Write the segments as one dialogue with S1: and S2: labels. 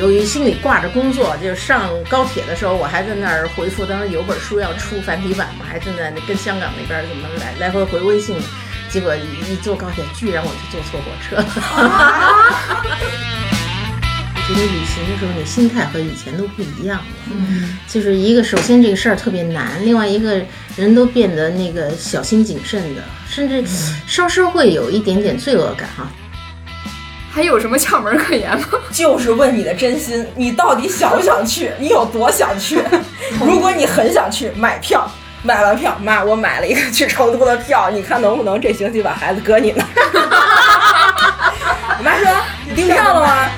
S1: 由于心里挂着工作，就上高铁的时候，我还在那儿回复，当时有本书要出繁体版嘛，还正在跟香港那边怎么来来回回微信，结果一坐高铁，居然我就坐错火车了。我觉得旅行的时候，你心态和以前都不一样了。嗯，就是一个，首先这个事儿特别难，另外一个人都变得那个小心谨慎的，甚至稍稍会有一点点罪恶感哈。
S2: 还有什么窍门可言吗？
S3: 就是问你的真心，你到底想不想去？你有多想去？如果你很想去，买票，买完票，妈，我买了一个去成都的票，你看能不能这星期把孩子搁你那儿？我 妈说你订票了吗？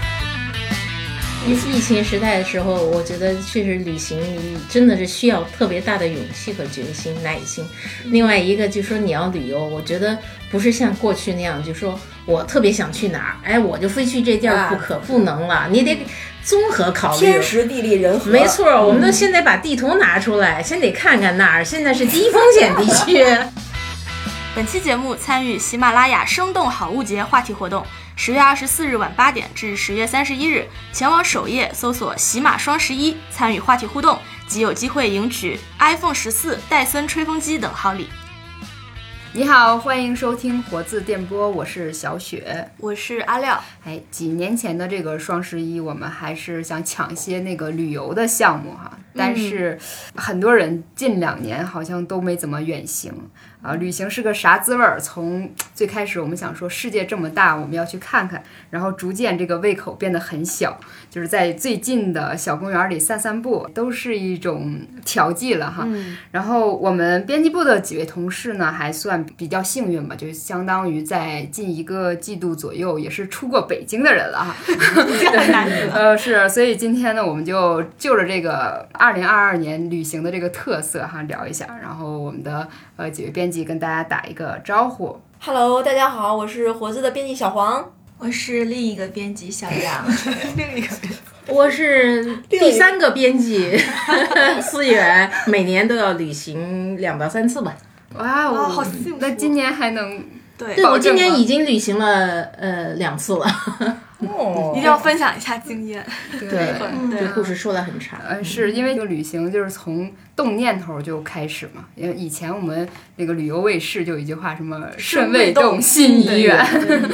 S1: 疫疫情时代的时候，我觉得确实旅行你真的是需要特别大的勇气和决心、耐心。另外一个就是说你要旅游，我觉得不是像过去那样，就说我特别想去哪儿，哎，我就非去这地儿不可，不能了，你得综合考虑
S3: 天时地利人和。
S1: 没错，我们都先得把地图拿出来，先得看看哪儿，现在是低风险地区。
S4: 本期节目参与喜马拉雅生动好物节话题活动。十月二十四日晚八点至十月三十一日，前往首页搜索“喜马双十一”，参与话题互动，即有机会赢取 iPhone 十四、戴森吹风机等好礼。
S2: 你好，欢迎收听活字电波，我是小雪，
S4: 我是阿廖。
S2: 哎，几年前的这个双十一，我们还是想抢些那个旅游的项目哈，但是很多人近两年好像都没怎么远行。啊，旅行是个啥滋味儿？从最开始我们想说世界这么大，我们要去看看，然后逐渐这个胃口变得很小，就是在最近的小公园里散散步，都是一种调剂了哈。然后我们编辑部的几位同事呢，还算比较幸运吧，就相当于在近一个季度左右也是出过北京的人了哈。呃，是，所以今天呢，我们就就着这个二零二二年旅行的这个特色哈聊一下，然后我们的呃几位编。跟大家打一个招呼
S3: ，Hello，大家好，我是活字的编辑小黄，
S5: 我是另一个编辑小杨，
S4: 另一个编，
S1: 我是第三个编辑 思源，每年都要旅行两到三次吧。
S2: 哇，
S4: 哦，好幸福！
S2: 那今年还能
S4: 对？
S1: 对我今年已经旅行了呃两次了。
S3: 哦，
S4: 一定要分享一下经验。
S1: 对，这故事说的很长。
S2: 嗯，是因为这个旅行就是从动念头就开始嘛。因为以前我们那个旅游卫视就有一句话，什么“
S4: 肾
S2: 未
S4: 动，
S2: 心已远”。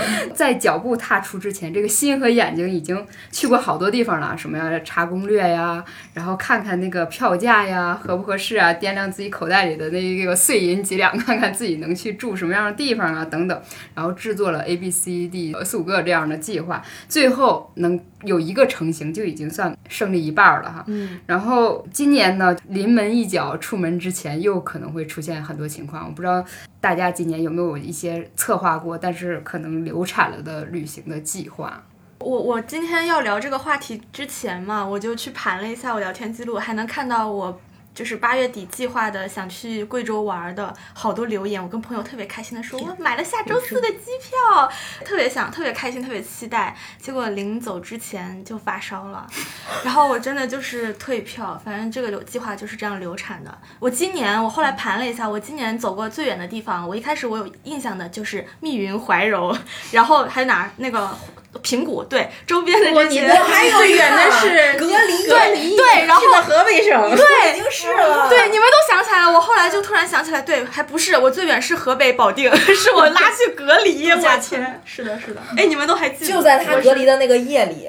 S2: 在脚步踏出之前，这个心和眼睛已经去过好多地方了。什么呀？查攻略呀，然后看看那个票价呀，合不合适啊？掂量自己口袋里的那个碎银几两，看看自己能去住什么样的地方啊，等等。然后制作了 A、B、C、D 四五个这样的计划。最后能有一个成型，就已经算胜利一半了哈。
S4: 嗯，
S2: 然后今年呢，临门一脚，出门之前又可能会出现很多情况。我不知道大家今年有没有一些策划过，但是可能流产了的旅行的计划。
S4: 我我今天要聊这个话题之前嘛，我就去盘了一下我聊天记录，还能看到我。就是八月底计划的，想去贵州玩的好多留言，我跟朋友特别开心的说，我买了下周四的机票，特别想，特别开心，特别期待。结果临走之前就发烧了，然后我真的就是退票，反正这个流计划就是这样流产的。我今年我后来盘了一下，我今年走过最远的地方，我一开始我有印象的就是密云怀柔，然后还有哪那个。平谷对周边的这些，
S1: 我还有最远的 是
S3: 隔离，
S4: 对对，然后
S1: 河北省，
S4: 对，
S3: 已经是了，
S4: 对，你们都想起来了，我后来就突然想起来，对，还不是我最远是河北保定，是我拉去隔离，我天，是的，是的，哎，你们都还记得？
S3: 就在他隔离的那个夜里。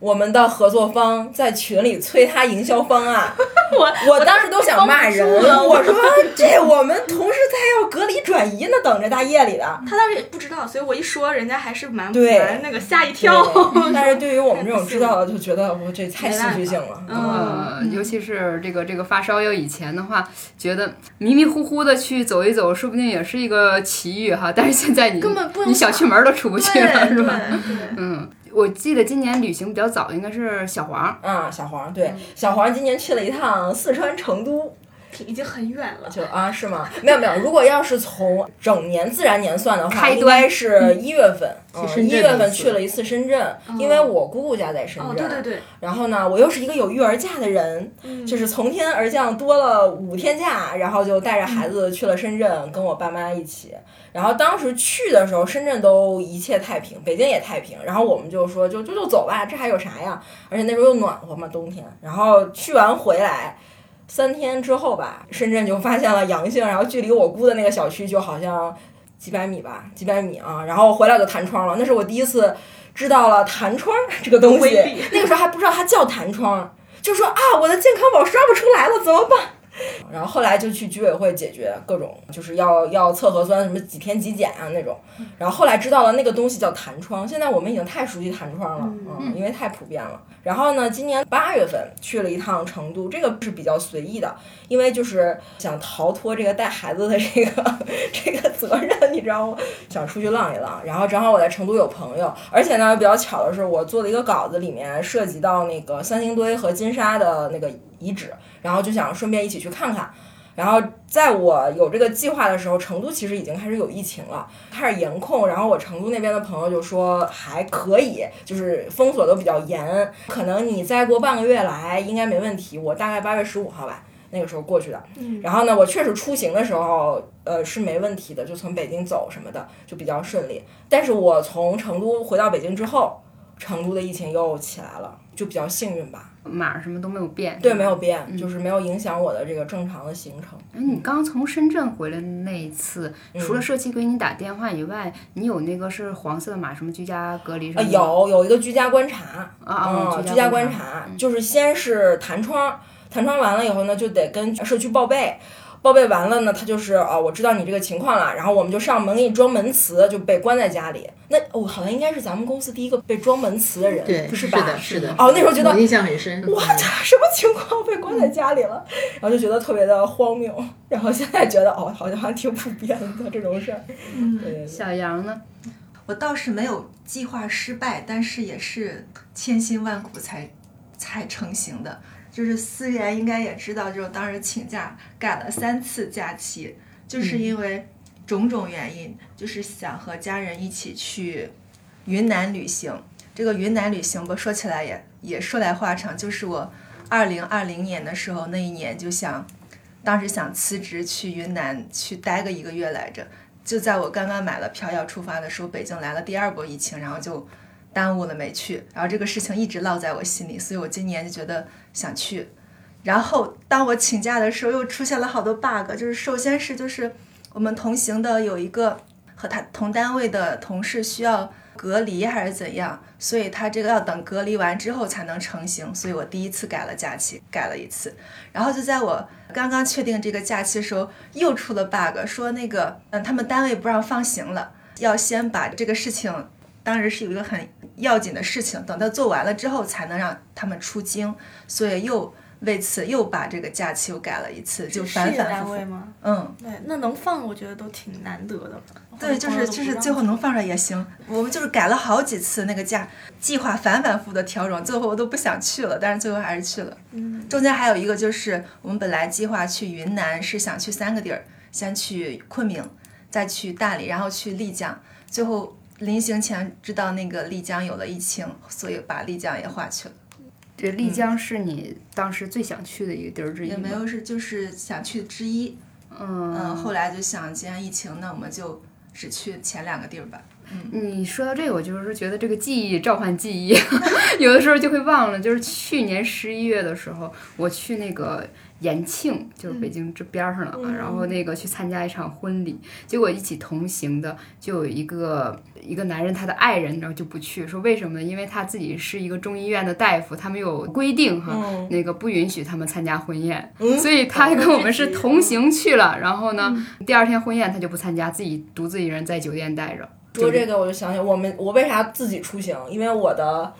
S3: 我们的合作方在群里催他营销方案，
S4: 我
S3: 我当时都想骂人了，我说这我们同事在要隔离转移呢，等着大夜里的。
S4: 他当时也不知道，所以我一说，人家还是蛮
S3: 蛮
S4: 那个吓一跳。
S3: 但是对于我们这种知道的，就觉得我这太戏剧性了。
S2: 嗯，尤其是这个这个发烧友以前的话，觉得迷迷糊糊的去走一走，说不定也是一个奇遇哈。但是现在你
S4: 根本不
S2: 你小区门都出不去了，是吧？
S4: 嗯。
S2: 我记得今年旅行比较早，应该是小黄。
S3: 嗯，小黄对，小黄今年去了一趟四川成都，
S4: 已经很远了。
S3: 就啊，是吗？没有没有，如果要是从整年自然年算的话，应该是一月份，一月份去了一次深圳，因为我姑姑家在深
S4: 哦，
S3: 圳。
S4: 对对对，
S3: 然后呢，我又是一个有育儿假的人，
S4: 嗯
S3: 就是从天而降多了五天假，然后就带着孩子去了深圳，跟我爸妈一起。然后当时去的时候，深圳都一切太平，北京也太平。然后我们就说，就就就走吧，这还有啥呀？而且那时候又暖和嘛，冬天。然后去完回来。三天之后吧，深圳就发现了阳性，然后距离我姑的那个小区就好像几百米吧，几百米啊。然后回来就弹窗了，那是我第一次知道了弹窗这个东西。那个时候还不知道它叫弹窗，就说啊，我的健康宝刷不出来了，怎么办？然后后来就去居委会解决各种，就是要要测核酸，什么几天几检啊那种。然后后来知道了那个东西叫弹窗，现在我们已经太熟悉弹窗了，嗯，因为太普遍了。然后呢，今年八月份去了一趟成都，这个是比较随意的，因为就是想逃脱这个带孩子的这个 这个责任，你知道吗？想出去浪一浪。然后正好我在成都有朋友，而且呢比较巧的是，我做的一个稿子里面涉及到那个三星堆和金沙的那个遗址，然后就想顺便一起去看看。然后在我有这个计划的时候，成都其实已经开始有疫情了，开始严控。然后我成都那边的朋友就说还可以，就是封锁都比较严，可能你再过半个月来应该没问题。我大概八月十五号吧，那个时候过去的。然后呢，我确实出行的时候，呃，是没问题的，就从北京走什么的就比较顺利。但是我从成都回到北京之后，成都的疫情又起来了，就比较幸运吧。
S2: 码什么都没有变。
S3: 对，没有变，就是没有影响我的这个正常的行程。
S2: 哎，你刚从深圳回来那一次，除了社区给你打电话以外，你有那个是黄色的码，什么居家隔离什
S3: 啊，
S2: 么啊？
S3: 有有一个居家观察，
S2: 啊居
S3: 居家
S2: 观察
S3: 就是先是弹窗，弹窗完了以后呢，就得跟社区报备。报备完了呢，他就是啊、我知道你这个情况了，然后我们就上门给你装门磁，就被关在家里。那我、好像应该是咱们公司第一个被装门磁的人，
S1: 对，
S3: 是吧？
S1: 是的，是的。
S3: 哦，那时候觉得
S1: 我印象很深。
S3: 哇，这什么情况被关在家里了？然后就觉得特别的荒谬，然后现在觉得哦，好像还挺普遍的这种事儿。嗯，对对对。
S2: 小杨呢？
S5: 我倒是没有计划失败，但是也是千辛万苦才才成型的。就是思源应该也知道，就是当时请假改了三次假期，就是因为种种原因，就是想和家人一起去云南旅行。这个云南旅行吧，说起来也也说来话长，就是我二零二零年的时候那一年就想，当时想辞职去云南去待个一个月来着。就在我刚刚买了票要出发的时候，北京来了第二波疫情，然后就耽误了没去。然后这个事情一直烙在我心里，所以我今年就觉得想去。然后当我请假的时候，又出现了好多 bug，就是首先是就是我们同行的有一个和他同单位的同事需要隔离还是怎样，所以他这个要等隔离完之后才能成型，所以我第一次改了假期，改了一次。然后就在我刚刚确定这个假期的时候，又出了 bug，说那个嗯，他们单位不让放行了，要先把这个事情，当时是有一个很要紧的事情，等他做完了之后才能让他们出京，所以又为此又把这个假期又改了一次，就反反复复
S4: 单位。吗？
S5: 嗯，
S4: 对，那能放，我觉得都挺难得的。
S5: 对，就是就是最后能放出来也行。我们就是改了好几次那个假计划，反反复复的调整，最后我都不想去了，但是最后还是去了。
S4: 嗯，
S5: 中间还有一个就是我们本来计划去云南是想去三个地儿，先去昆明，再去大理，然后去丽江。最后临行前知道那个丽江有了疫情，所以把丽江也划去了。
S2: 这丽江是你当时最想去的一个地儿之一吗
S5: 也没有是就是想去之一。
S2: 嗯
S5: 嗯，后来就想，既然疫情，那我们就只去前两个地儿吧。
S2: 嗯你说到这个，我就是觉得这个记忆召唤记忆，有的时候就会忘了。就是去年十一月的时候，我去那个延庆，就是北京这边儿上了嘛，然后那个去参加一场婚礼，结果一起同行的就有一个一个男人，他的爱人，然后就不去，说为什么呢？因为他自己是一个中医院的大夫，他们有规定哈，
S3: 嗯。
S2: 那个不允许他们参加婚宴，
S3: 嗯。
S2: 所以他跟我们是同行去了，然后呢，第二天婚宴他就不参加，自己独自一人在酒店待着。
S3: 说这个我就想起我们我为啥自己出行，因为我的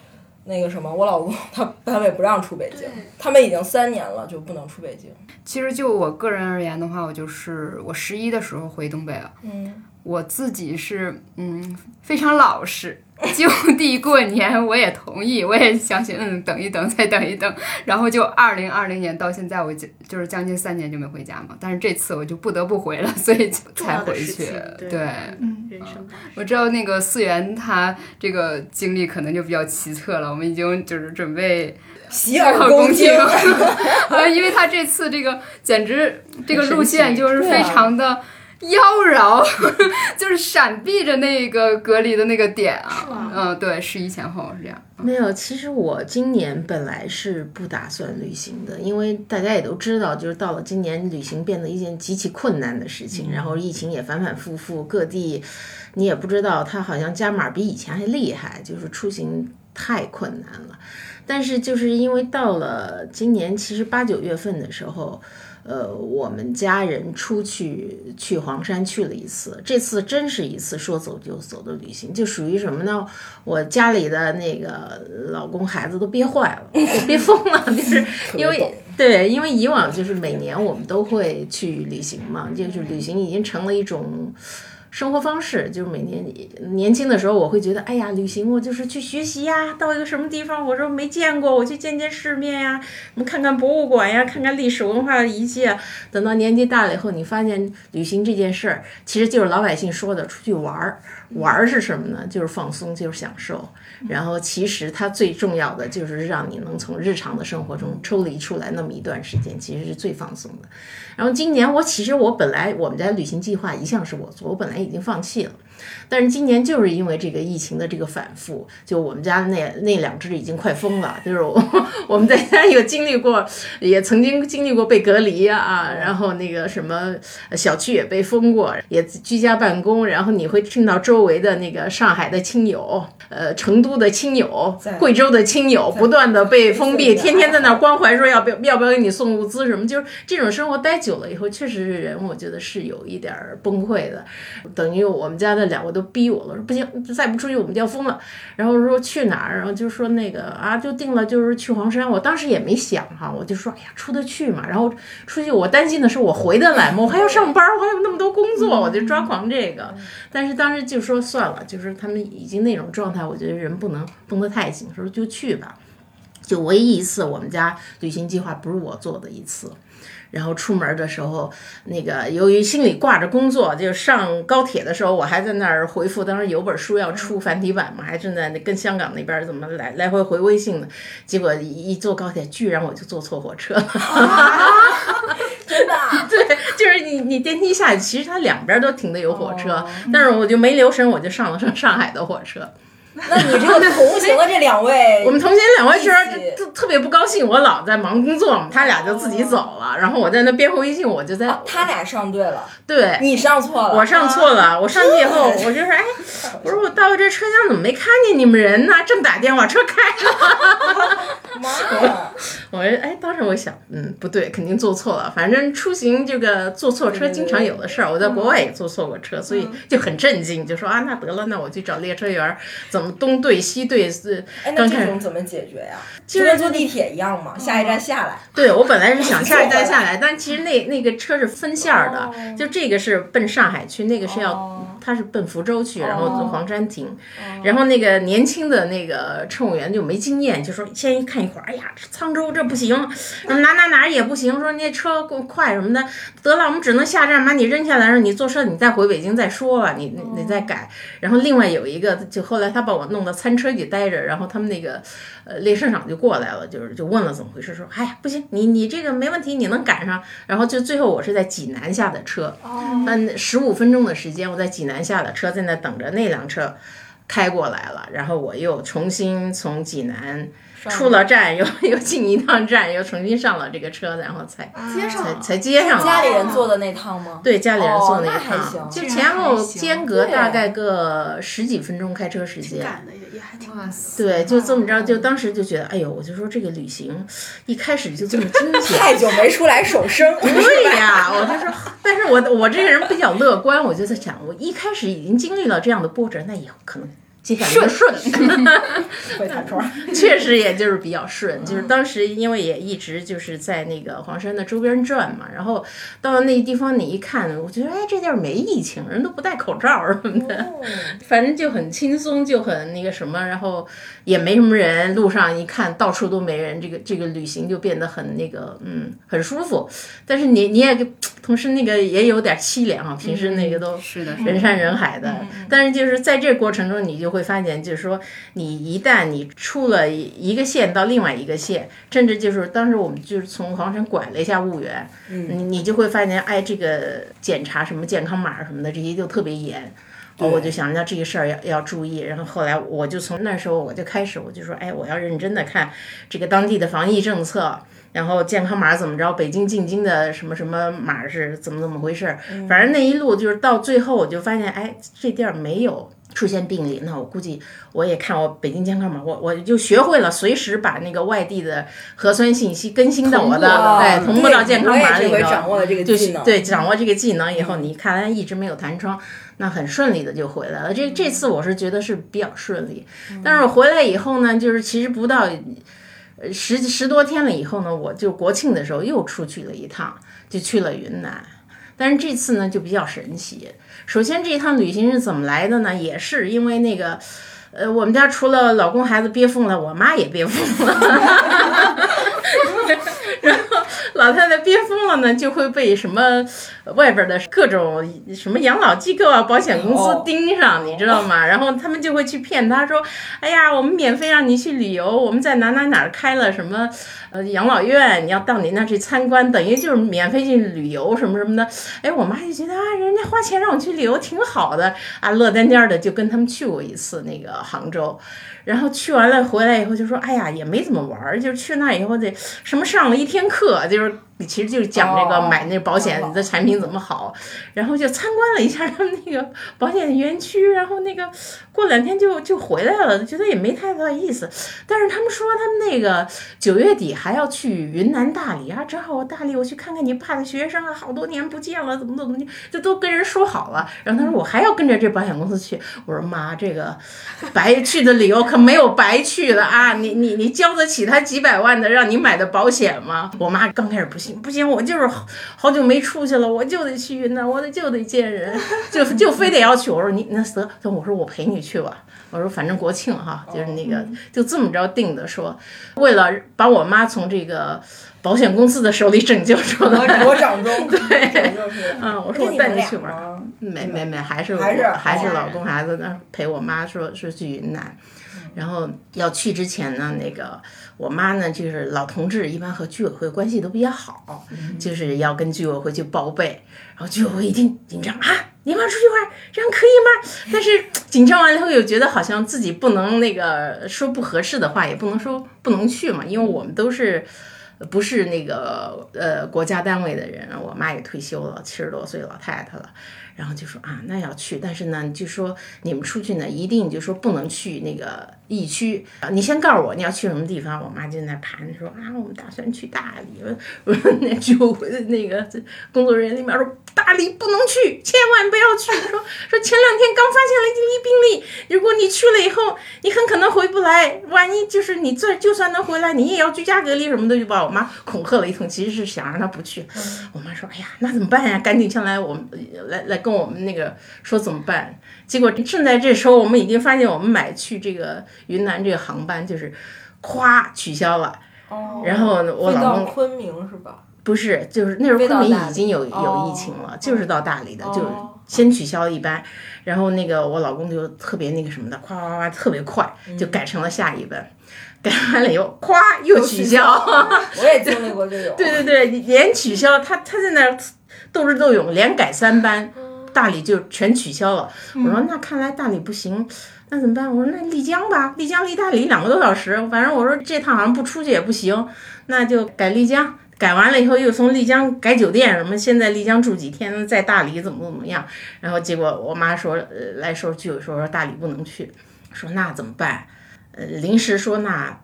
S3: 那个什么，我老公 他单位不让出北京，他们已经三年了就不能出北京。
S2: 其实就我个人而言的话，我就是我十一的时候回东北了，
S3: 嗯
S2: 我自己是嗯非常老实，就地过年我也同意，我也相信，嗯，等一等，再等一等，然后就二零二零年到现在，我就就是将近三年就没回家嘛，但是这次我就不得不回了，所以就 才回去。
S4: 对，嗯人生大
S2: 我知道那个思源他这个经历可能就比较奇特了，我们已经就是准备
S3: 洗耳恭听。
S2: 呃，因为他这次这个简直这个路线就是非常的。妖娆，就是闪避着那个隔离的那个点啊，嗯，对，十一前后是这样。
S1: 没有，其实我今年本来是不打算旅行的，因为大家也都知道，就是到了今年，旅行变得一件极其困难的事情，然后疫情也反反复复，各地你也不知道，它好像加码比以前还厉害，就是出行太困难了。但是就是因为到了今年，其实八九月份的时候。呃，我们家人出去去黄山去了一次，这次真是一次说走就走的旅行，就属于什么呢？我家里的那个老公孩子都憋坏了，憋疯了，就是因为对，因为以往就是每年我们都会去旅行嘛，就是旅行已经成了一种。生活方式就是每年年轻的时候，我会觉得，哎呀，旅行我就是去学习呀，到一个什么地方，我说没见过，我去见见世面呀，我们看看博物馆呀，看看历史文化的遗迹。等到年纪大了以后，你发现旅行这件事儿，其实就是老百姓说的出去玩儿。玩儿是什么呢？就是放松，就是享受。然后其实它最重要的就是让你能从日常的生活中抽离出来那么一段时间，其实是最放松的。然后今年我其实我本来我们家旅行计划一向是我做，我本来已经放弃了。但是今年就是因为这个疫情的这个反复，就我们家那那两只已经快疯了。就是我 我们在家有经历过，也曾经经历过被隔离啊，然后那个什么小区也被封过，也居家办公。然后你会听到周围的那个上海的亲友、呃成都的亲友、贵州的亲友不断的被封闭，天天在那关怀说要不要要不要给你送物资什么。就是这种生活待久了以后，确实是人我觉得是有一点崩溃的。等于我们家的。两个都逼我了，说不行，再不出去我们就要疯了。然后说去哪儿，然后就说那个啊，就定了，就是去黄山。我当时也没想哈，我就说，哎呀，出得去嘛。然后出去，我担心的是我回得来吗？我还要上班，我还有那么多工作，我就抓狂这个。但是当时就说算了，就是他们已经那种状态，我觉得人不能绷得太紧，说就去吧。就唯一一次我们家旅行计划不是我做的一次。然后出门的时候，那个由于心里挂着工作，就上高铁的时候，我还在那儿回复。当时有本书要出繁体版嘛，还正在跟香港那边怎么来来回回微信呢。结果一坐高铁，居然我就坐错火车了。
S3: 真的？
S1: 对，就是你你电梯下去，其实它两边都停的有火车，但是我就没留神，我就上了上上海的火车。
S3: 那你这个 同行的这两位，
S1: 我们同行两位确实特特别不高兴。我老在忙工作嘛，他俩就自己走了。然后我在那边回微信，我就在。
S3: 他俩上对了，
S1: 对，
S3: 你上错了，
S1: 我上错了。我上去以后，我就说，哎，我说我到这车厢怎么没看见你们人呢？正打电话，车开了。
S3: 妈呀！
S1: 我说，哎，当时我想，嗯，不对，肯定坐错了。反正出行这个坐错车经常有的事儿，我在国外也坐错过车，所以就很震惊，就说啊，那得了，那我去找列车员，怎么东对西对是？
S3: 哎，那这种怎么解决呀？就跟坐地铁一样嘛，下一站下来。
S1: 对，我本来是想下一站 下来，但其实那那个车是分线的，就这个是奔上海去，那个是要。他是奔福州去，然后从黄山停，然后那个年轻的那个乘务员就没经验，就说先一看一会儿，哎呀，沧州这不行，哪哪哪也不行，说那车够快什么的，得了，我们只能下站把你扔下来，让你坐车，你再回北京再说吧，你你再改。然后另外有一个，就后来他把我弄到餐车里待着，然后他们那个呃列车长就过来了，就是就问了怎么回事，说哎呀不行，你你这个没问题，你能赶上。然后就最后我是在济南下的车，嗯，十五分钟的时间我在济南。南下的车，在那等着那辆车开过来了，然后我又重新从济南出了站，又又进一趟站，又重新上了这个车，然后才才才接上。
S3: 家里人坐的那趟吗？
S1: 对，家里人坐那
S3: 趟，
S1: 就前后间隔大概个十几分钟开车时间。对，就这么着，就当时就觉得，哎呦，我就说这个旅行一开始就这么惊险，
S3: 太久没出来手生。
S1: 对呀，我就说，但是我我这个人比较乐观，我就在想，我一开始已经经历了这样的波折，那以后可能接下来就顺，
S3: 会弹窗。
S1: 确实也就是比较顺，就是当时因为也一直就是在那个黄山的周边转嘛，然后到了那个地方你一看，我觉得哎这地儿没疫情，人都不戴口罩什么的，反正就很轻松，就很那个什么，然后也没什么人，路上一看到处都没人，这个这个旅行就变得很那个嗯很舒服，但是你你也同时那个也有点凄凉啊，平时那个都
S2: 是的，
S1: 人山人海的，但是就是在这过程中，你就会发现，就是说，你一旦你出了一个县到另外一个县，甚至就是当时我们就是从黄山拐了一下婺源，你你就会发现，哎，这个检查什么健康码什么的这些就特别严。哦我就想，那这个事儿要要注意。然后后来我就从那时候我就开始，我就说，哎，我要认真的看这个当地的防疫政策，然后健康码怎么着，北京进京的什么什么码是怎么怎么回事儿。反正那一路就是到最后，我就发现，哎，这地儿没有出现病例，那我估计我也看我北京健康码，我我就学会了随时把那个外地的核酸信息更新到我的，哎，同步到健康码里头。
S3: 掌握了这个
S1: 就是
S3: 技能。
S1: 对掌握这个技能以后，你看来一直没有弹窗，那很顺利的就回来了。这这次我是觉得是比较顺利，但是我回来以后呢，就是其实不到呃十十多天了以后呢，我就国庆的时候又出去了一趟，就去了云南。但是这次呢就比较神奇。首先这一趟旅行是怎么来的呢？也是因为那个，呃，我们家除了老公孩子憋疯了，我妈也憋疯了。然后老太太憋疯了呢，就会被什么外边的各种什么养老机构啊、保险公司
S3: 哦
S1: 盯上，你知道吗？然后他们就会去骗她说：“哎呀，我们免费让你去旅游，我们在哪哪哪儿开了什么呃养老院，你要到你那儿去参观，等于就是免费去旅游什么什么的。”哎，我妈就觉得啊，人家花钱让我去旅游挺好的啊，乐颠颠的就跟他们去过一次那个杭州。然后去完了回来以后就说，哎呀，也没怎么玩儿，就去那以后得什么上了一天课，就是其实就是讲这个
S3: 哦
S1: 买那保险的产品怎么好，然后就参观了一下他们那个保险园区，然后那个过两天就就回来了，觉得也没太大意思。但是他们说他们那个九月底还要去云南大理啊，正好我大理我去看看你爸的学生啊，好多年不见了，怎么怎么的，这都跟人说好了。然后他说我还要跟着这保险公司去，我说妈，这个白去的理由可没有白去的啊！你你你交得起他几百万的让你买的保险吗？我妈刚开始不信，不行，我就是好好久没出去了，我就得去云南，我得就得见人，就就非得要去。我说你那得，我说我陪你去吧。我说反正国庆哈，就是那个就这么着定的，说为了把我妈从这个保险公司的手里拯救出来。
S3: 我掌中，对，就是。
S1: 嗯，我说我带你去玩儿。没没没，还是
S3: 还是
S1: 还是
S3: 哦
S1: 老公孩子那陪我妈说是去云南，然后要去之前呢，那个我妈呢就是老同志，一般和居委会关系都比较好，就是要跟居委会去报备，然后居委会一听紧张啊，你妈出去玩，这样可以吗？但是紧张完了以后又觉得好像自己不能那个说不合适的话，也不能说不能去嘛，因为我们都是。不是那个呃国家单位的人，我妈也退休了，七十多岁老太太了，然后就说啊，那要去，但是呢，就说你们出去呢，一定就说不能去那个疫区啊，你先告诉我你要去什么地方，我妈就在那盘说啊，我们打算去大理，我说那居委会的那个工作人员那边说大理不能去，千万不要去，说说前两天刚发现了一例病例，如果你去了以后，你很可能回不来，万一就是你这就算能回来，你也要居家隔离什么的，就把我妈恐吓了一通，其实是想让她不去。我妈说：“哎呀，那怎么办呀？赶紧上来，我来来跟我们那个说怎么办。”结果正在这时候，我们已经发现我们买去这个云南这个航班就是，咵取消了。
S3: 哦。
S1: 然后我老公
S3: 昆明是吧？
S1: 不是，就是那时候昆明已经有有
S3: 哦
S1: 疫情了，就是到大理的，就
S3: 哦
S1: 先取消一班，然后那个我老公就特别那个什么的，夸夸夸特别快，就改成了下一班，改完了以后，咵又取消，
S3: 我也经历过这种。
S1: 对对对，连取消，他他在那儿斗智斗勇，连改三班，大理就全取消了。我说那看来大理不行，那怎么办？我说那丽江吧，丽江离大理两个多小时，反正我说这趟好像不出去也不行，那就改丽江。改完了以后，又从丽江改酒店，什么现在丽江住几天，在大理怎么怎么样。然后结果我妈说，呃，来说居委说说大理不能去，说那怎么办？呃，临时说那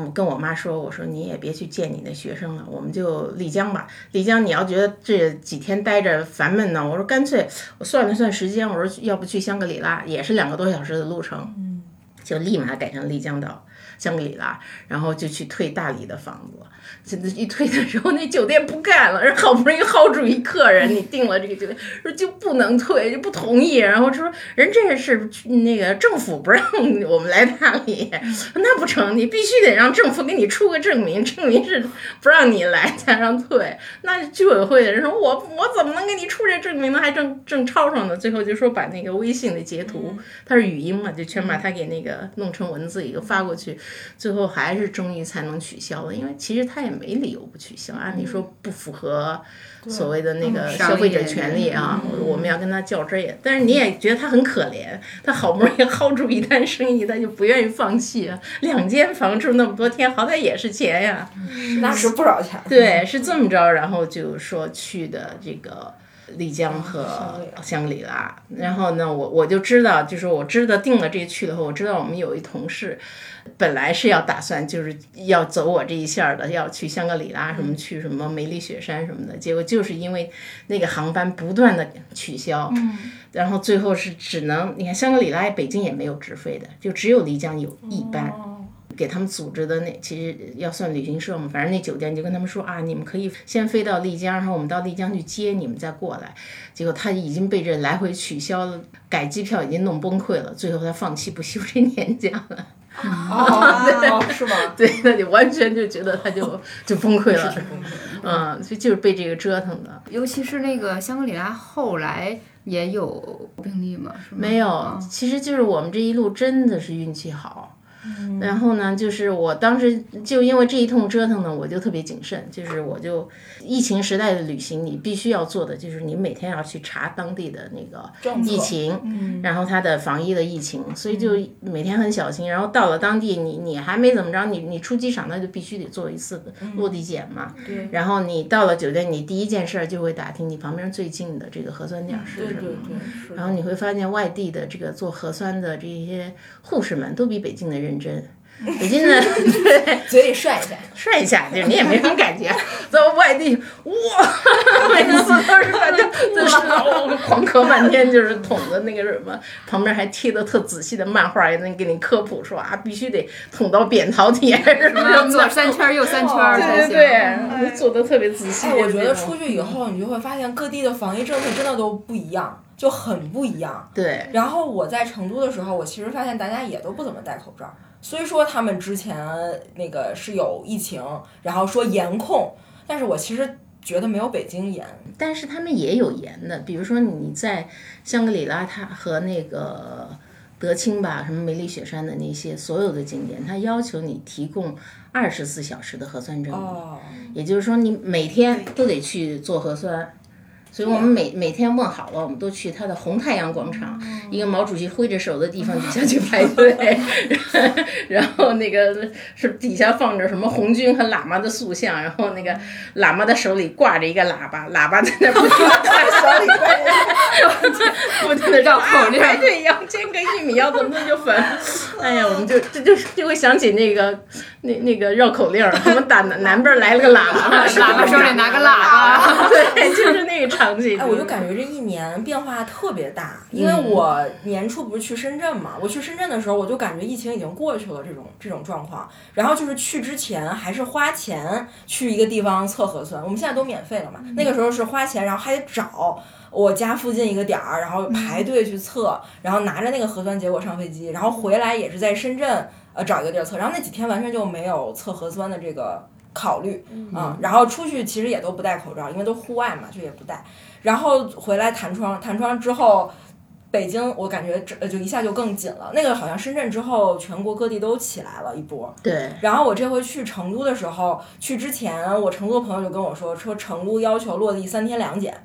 S1: 嗯，跟我妈说，我说你也别去见你那学生了，我们就丽江吧。丽江你要觉得这几天待着烦闷呢，我说干脆我算了算时间，我说要不去香格里拉，也是两个多小时的路程，嗯，就立马改成丽江到。香格里拉，然后就去退大理的房子。现在一推的时候，那酒店不干了，人好不容易薅住一客人，你订了这个酒店，说就不能退，就不同意。然后说人这是那个政府不让我们来大理，那不成，你必须得让政府给你出个证明，证明是不让你来才让退。那居委会的人说，我我怎么能给你出这证明呢？还正正吵吵呢。最后就说把那个微信的截图，它是语音嘛，就全把它给那个弄成文字一个发过去。最后还是终于才能取消了，因为其实他也没理由不取消。按理说不符合所谓的那个消费者权利啊，我们要跟他较真也。但是你也觉得他很可怜，他好不容易薅住一单生意，他就不愿意放弃啊。两间房住那么多天，好歹也是钱呀，
S3: 那是不少钱。
S1: 对，是这么着，然后就说去的这个。丽江和香格里拉，然后呢，我我就知道，就是我知道定了这去的后，我知道我们有一同事，本来是要打算就是要走我这一线的，要去香格里拉什么去什么梅里雪山什么的，结果就是因为那个航班不断的取消，然后最后是只能，你看香格里拉北京也没有直飞的，就只有丽江有一班。给他们组织的那其实要算旅行社嘛，反正那酒店就跟他们说啊，你们可以先飞到丽江，然后我们到丽江去接你们再过来。结果他已经被这来回取消了，改机票已经弄崩溃了，最后他放弃不休这年假了。
S3: 哦，是吗？
S1: 对，那就完全就觉得他就就崩溃了。嗯，所以就是被这个折腾的。
S2: 尤其是那个香格里拉后来也有病例吗？
S1: 没有，其实就是我们这一路真的是运气好。然后呢，就是我当时就因为这一通折腾呢，我就特别谨慎。就是我就疫情时代的旅行，你必须要做的就是你每天要去查当地的那个疫情，然后它的防疫的疫情，所以就每天很小心。然后到了当地，你你还没怎么着，你你出机场那就必须得做一次落地检嘛。
S3: 对。
S1: 然后你到了酒店，你第一件事就会打听你旁边最近的这个核酸点是什么。
S3: 对对对。
S1: 然后你会发现外地的这个做核酸的这些护士们都比北京的人。认真，北京的对
S3: 嘴里涮一下，
S1: 涮一下，就是你也没什么感觉。在外地，哇，每次都是感觉就是狂咳半天，就是捅的那个什么，旁边还贴的特仔细的漫画，也能给你科普说啊，必须得捅到扁桃体什么什么，
S2: 左三圈右三圈
S1: 对对对，做的特别仔细。
S3: 我觉得出去以后，你就会发现各地的防疫政策真的都不一样。就很不一样，
S1: 对。
S3: 然后我在成都的时候，我其实发现大家也都不怎么戴口罩。虽说他们之前那个是有疫情，然后说严控，但是我其实觉得没有北京严。
S1: 但是他们也有严的，比如说你在香格里拉，它和那个德清吧，什么梅里雪山的那些所有的景点，它要求你提供二十四小时的核酸证明，也就是说你每天都得去做核酸。所以我们每每天问好了，我们都去他的红太阳广场，一个毛主席挥着手的地方底下去排队，然后那个是底下放着什么红军和喇嘛的塑像，然后那个喇嘛的手里挂着一个喇叭，喇叭在那不停的手里不停的绕口令，排队要间隔一米，要怎么就粉，哎呀，我们就这就就会想起那个那那个绕口令，我们打南南边来了个喇叭，
S2: 喇叭手里拿个喇叭，
S1: 对，就是那个场景。
S3: 哎，我就感觉这一年变化特别大，因为我年初不是去深圳嘛，我去深圳的时候，我就感觉疫情已经过去了这种这种状况。然后就是去之前还是花钱去一个地方测核酸，我们现在都免费了嘛。那个时候是花钱，然后还得找我家附近一个点儿，然后排队去测，然后拿着那个核酸结果上飞机，然后回来也是在深圳呃找一个地儿测。然后那几天完全就没有测核酸的这个。考虑嗯，然后出去其实也都不戴口罩，因为都户外嘛，就也不戴。然后回来弹窗，弹窗之后，北京我感觉这就一下就更紧了。那个好像深圳之后，全国各地都起来了一波。
S1: 对。
S3: 然后我这回去成都的时候，去之前我成都的朋友就跟我说，说成都要求落地三天两检。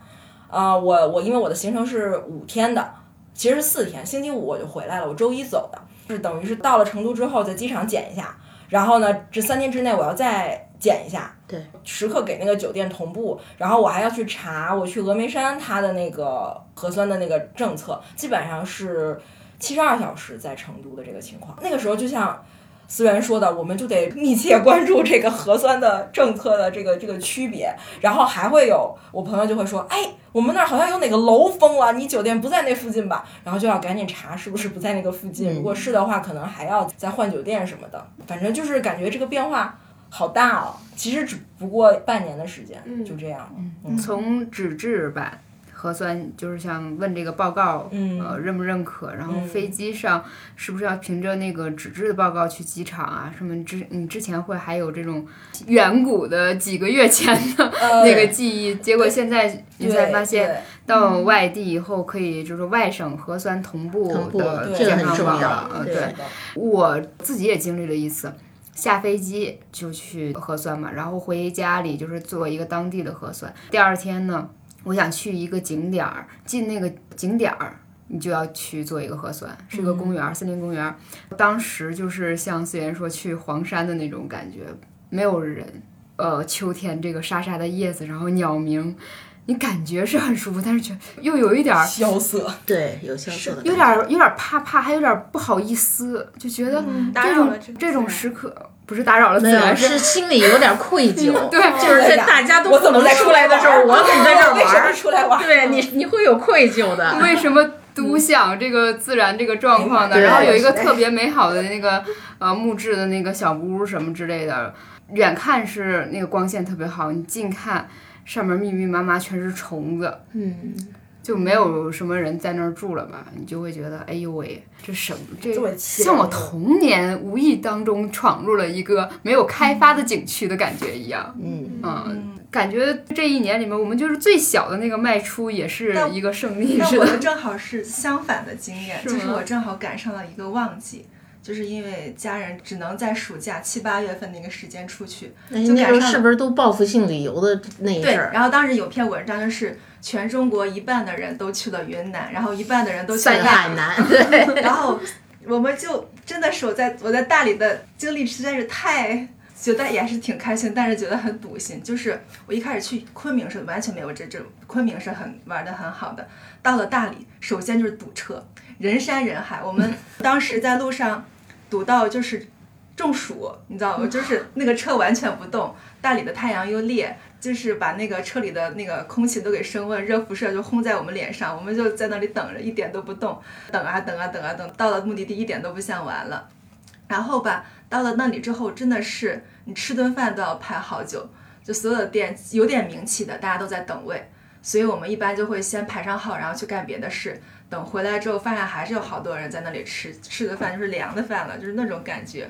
S3: 啊，我我因为我的行程是五天的，其实是四天，星期五我就回来了，我周一走的，是等于是到了成都之后在机场检一下，然后呢，这三天之内我要再。检一下，
S1: 对，
S3: 时刻给那个酒店同步，然后我还要去查我去峨眉山它的那个核酸的那个政策，基本上是七十二小时在成都的这个情况。那个时候就像思源说的，我们就得密切关注这个核酸的政策的这个这个区别，然后还会有我朋友就会说，哎，我们那儿好像有哪个楼封了，你酒店不在那附近吧？然后就要赶紧查是不是不在那个附近，如果是的话，可能还要再换酒店什么的。反正就是感觉这个变化好大哦，其实只不过半年的时间，就这样。嗯
S2: 从纸质版核酸，就是想问这个报告，
S3: 嗯
S2: 呃，认不认可？然后
S3: 嗯
S2: 飞机上是不是要凭着那个纸质的报告去机场啊？什么之你之前会还有这种远古的几个月前的
S3: 呃
S2: 那个记忆，结果现在你才发现到外地以后可以就是外省核酸同步的
S3: 对
S1: 这个
S2: 健康
S1: 很重要
S2: 报了，呃，
S1: 对
S2: 对。我自己也经历了一次，下飞机就去核酸嘛，然后回家里就是做一个当地的核酸。第二天呢，我想去一个景点儿，进那个景点儿。你就要去做一个核酸，是个公园儿，森林公园儿。当时就是像思源说去黄山的那种感觉，没有人，呃，秋天这个沙沙的叶子，然后鸟鸣，你感觉是很舒服，但是却又有一点儿
S3: 萧瑟，
S1: 对，有萧瑟的，
S2: 有点儿有点儿怕怕，还有点儿不好意思，就觉得这种
S4: 这
S2: 种时刻不是打扰了自然，
S1: 是心里有点愧疚，
S2: 对
S1: 就是在大家都不能出来的时候，我怎么在这儿
S3: 为什么
S1: 玩儿？
S3: 出来玩？
S1: 对你，你会有愧疚的。
S2: 为什么独享这个自然这个状况呢？然后有一个特别美好的那个呃木质的那个小屋什么之类的，远看是那个光线特别好，你近看上面密密麻麻全是虫子，
S1: 嗯，
S2: 就没有什么人在那儿住了嘛？你就会觉得，哎呦喂，这什么？这像我童年无意当中闯入了一个没有开发的景区的感觉一样。
S1: 嗯，
S2: 嗯，感觉这一年里面，我们就是最小的那个迈出，也是一个胜利似的。
S5: 但我的正好是相反的经验，就是我正好赶上了一个旺季，就是因为家人只能在暑假七八月份那个时间出去，
S1: 那你那时候
S5: 就赶上
S1: 是不是都报复性旅游的那一
S5: 对，
S1: 阵儿？
S5: 然后当时有篇文章就是全中国一半的人都去了云南，然后一半的人都去了大
S1: 海南，对，
S5: 然后我们就真的是我在我在大理的经历实在是太。觉得也是挺开心，但是觉得很堵心。就是我一开始去昆明是完全没有这这种，昆明是很玩的很好的。到了大理，首先就是堵车，人山人海。我们当时在路上堵到就是中暑，你知道吗？就是那个车完全不动，大理的太阳又烈，就是把那个车里的那个空气都给升温，热辐射就轰在我们脸上，我们就在那里等着，一点都不动，等啊等啊等啊等，到了目的地一点都不像玩了。然后吧，到了那里之后，真的是你吃顿饭都要排好久，就所有的店有点名气的，大家都在等位，所以我们一般就会先排上号，然后去干别的事。等回来之后，发现还是有好多人在那里吃，吃的饭就是凉的饭了，就是那种感觉。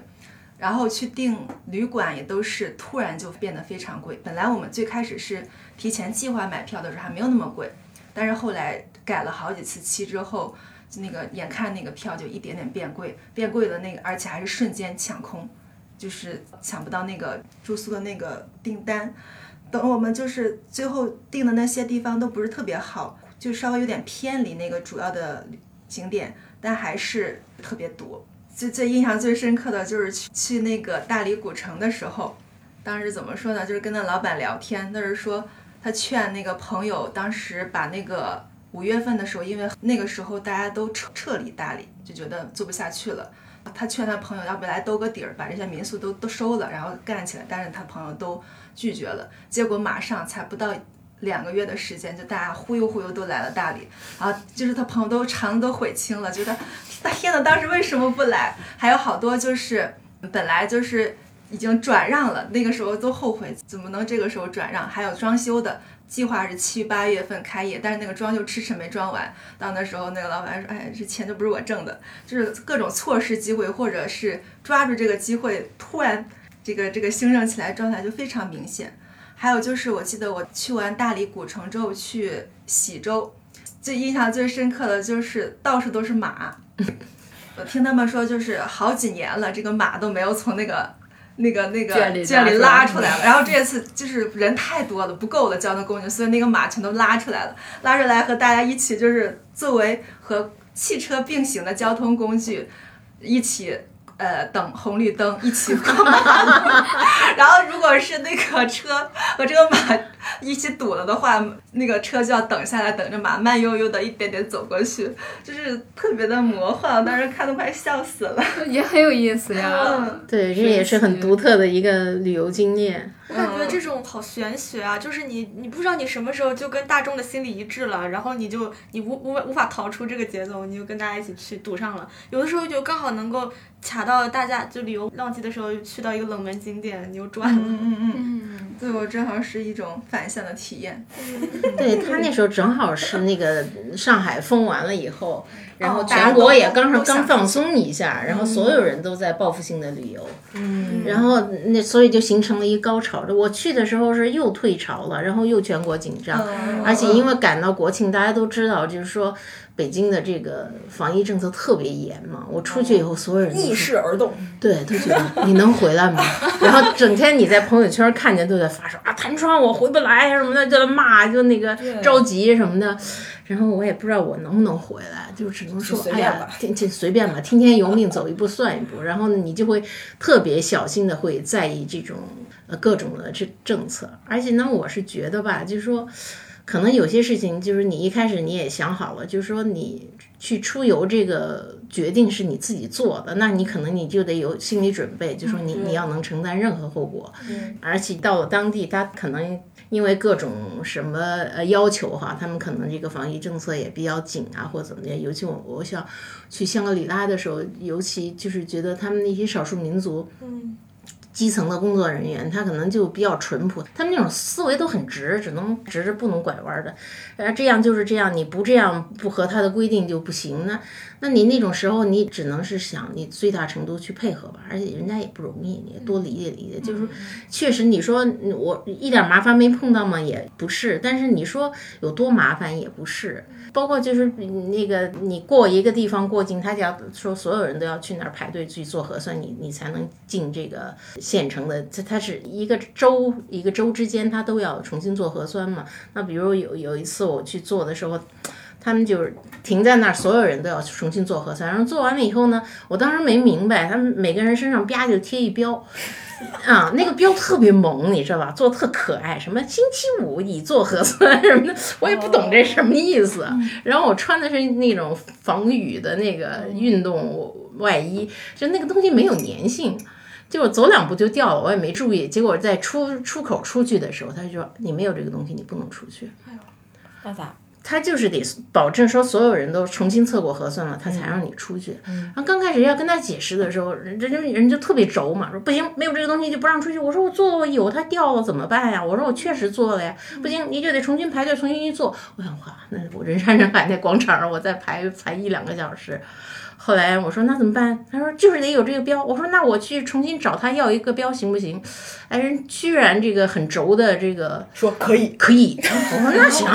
S5: 然后去订旅馆也都是突然就变得非常贵。本来我们最开始是提前计划买票的时候还没有那么贵，但是后来改了好几次期之后，就那个眼看那个票就一点点变贵，变贵了那个，而且还是瞬间抢空，就是抢不到那个住宿的那个订单。等我们就是最后订的那些地方都不是特别好，就稍微有点偏离那个主要的景点，但还是特别堵。最最印象最深刻的就是去去那个大理古城的时候，当时怎么说呢？就是跟那老板聊天，那是说他劝那个朋友，当时把那个五月份的时候，因为那个时候大家都撤撤离大理，就觉得做不下去了。他劝他朋友要不来兜个底儿，把这些民宿都都收了，然后干起来。但是他朋友都拒绝了，结果马上才不到两个月的时间，就大家忽悠忽悠都来了大理。然后就是他朋友都肠子都悔青了，觉得天呐，当时为什么不来？还有好多就是本来就是已经转让了，那个时候都后悔，怎么能这个时候转让？还有装修的。计划是七八月份开业，但是那个装就迟迟没装完。到那时候，那个老板说：“哎，这钱就不是我挣的。”就是各种错失机会，或者是抓住这个机会，突然这个这个兴盛起来状态就非常明显。还有就是，我记得我去完大理古城之后去喜洲，最印象最深刻的就是到处都是马。我听他们说，就是好几年了，这个马都没有从那个。那个那个
S2: 圈里
S5: 圈里
S2: 拉出来
S5: 拉出来了，然后这次就是人太多了，不够了交通工具，所以那个马全都拉出来了，拉出来和大家一起就是作为和汽车并行的交通工具，一起呃等红绿灯，一起过马路。然后如果是那个车和这个马一起堵了的话，那个车就要等下来，等着马慢悠悠的一点点走过去，就是特别的魔幻，我当时看都快笑死了。
S2: 也很有意思呀。
S5: 嗯，
S1: 对，这也是很独特的一个旅游经验。
S4: 我感觉这种好玄学啊，就是你你不知道你什么时候就跟大众的心理一致了，然后你就你无无无法逃出这个节奏，你就跟大家一起去赌上了。有的时候就刚好能够卡到大家就旅游旺季的时候，去到一个冷门景点，你又赚了。
S5: 嗯嗯嗯，
S2: 嗯，
S5: 对我正好是一种反向的体验。
S1: 对他那时候正好是那个上海封完了以后，然后全国也刚上刚放松一下，然后所有人都在报复性的旅游，
S3: 嗯，
S1: 然后那所以就形成了一高潮。我去的时候是又退潮了，然后又全国紧张，
S5: 嗯
S1: 而且因为赶到国庆，大家都知道，就是说北京的这个防疫政策特别严嘛。我出去以后，所有人都
S3: 逆势而动。
S1: 对，都觉得你能回来吗？然后整天你在朋友圈看见都在发说啊弹窗我回不来什么的，就在骂，就那个着急什么的。然后我也不知道我能不能回来，就只能说哎呀
S3: 随便吧，
S1: 天天随便吧，听天由命，走一步算一步。然后呢，你就会特别小心的会在意这种呃各种的这政策，而且呢，我是觉得吧，就是说。可能有些事情就是你一开始你也想好了，就是说你去出游这个决定是你自己做的，那你可能你就得有心理准备，就说你你要能承担任何后果，而且到了当地，他可能因为各种什么呃要求哈，他们可能这个防疫政策也比较紧啊，或者怎么样。尤其我我想去香格里拉的时候，尤其就是觉得他们那些少数民族，
S4: 嗯，
S1: 基层的工作人员，他可能就比较淳朴，他们那种思维都很直，只能直着不能拐弯的。呃，这样就是这样，你不这样不合他的规定就不行。那那你那种时候，你只能是想你最大程度去配合吧，而且人家也不容易，你也多理解理解。就是确实你说我一点麻烦没碰到吗？也不是，但是你说有多麻烦也不是。包括就是那个你过一个地方过境，他就要说所有人都要去那儿排队去做核酸，你你才能进这个县城的。它它是一个州一个州之间，他都要重新做核酸嘛。那比如有有一次我去做的时候。他们就是停在那儿，所有人都要重新做核酸。然后做完了以后呢，我当时没明白，他们每个人身上啪就贴一标，啊，那个标特别萌，你知道吧？做的特可爱，什么星期五已做核酸什么的，我也不懂这什么意思。然后我穿的是那种防雨的那个运动外衣，就那个东西没有粘性。结果走两步就掉了，我也没注意。结果在出出口出去的时候，他就说你没有这个东西，你不能出去。
S3: 那咋？
S1: 他就是得保证说所有人都重新测过核酸了，他才让你出去。然后刚开始要跟他解释的时候，人人人就特别轴嘛，说不行，没有这个东西就不让出去。我说我做了有，它掉了怎么办呀？我说我确实做了呀，不行你就得重新排队，重新去做。我想哇，那我人山人海那广场上，我再排排一两个小时。后来我说那怎么办？他说就是得有这个标。我说那我去重新找他要一个标行不行？哎，人居然这个很轴的这个
S3: 说可以，
S1: 可以。我说那行，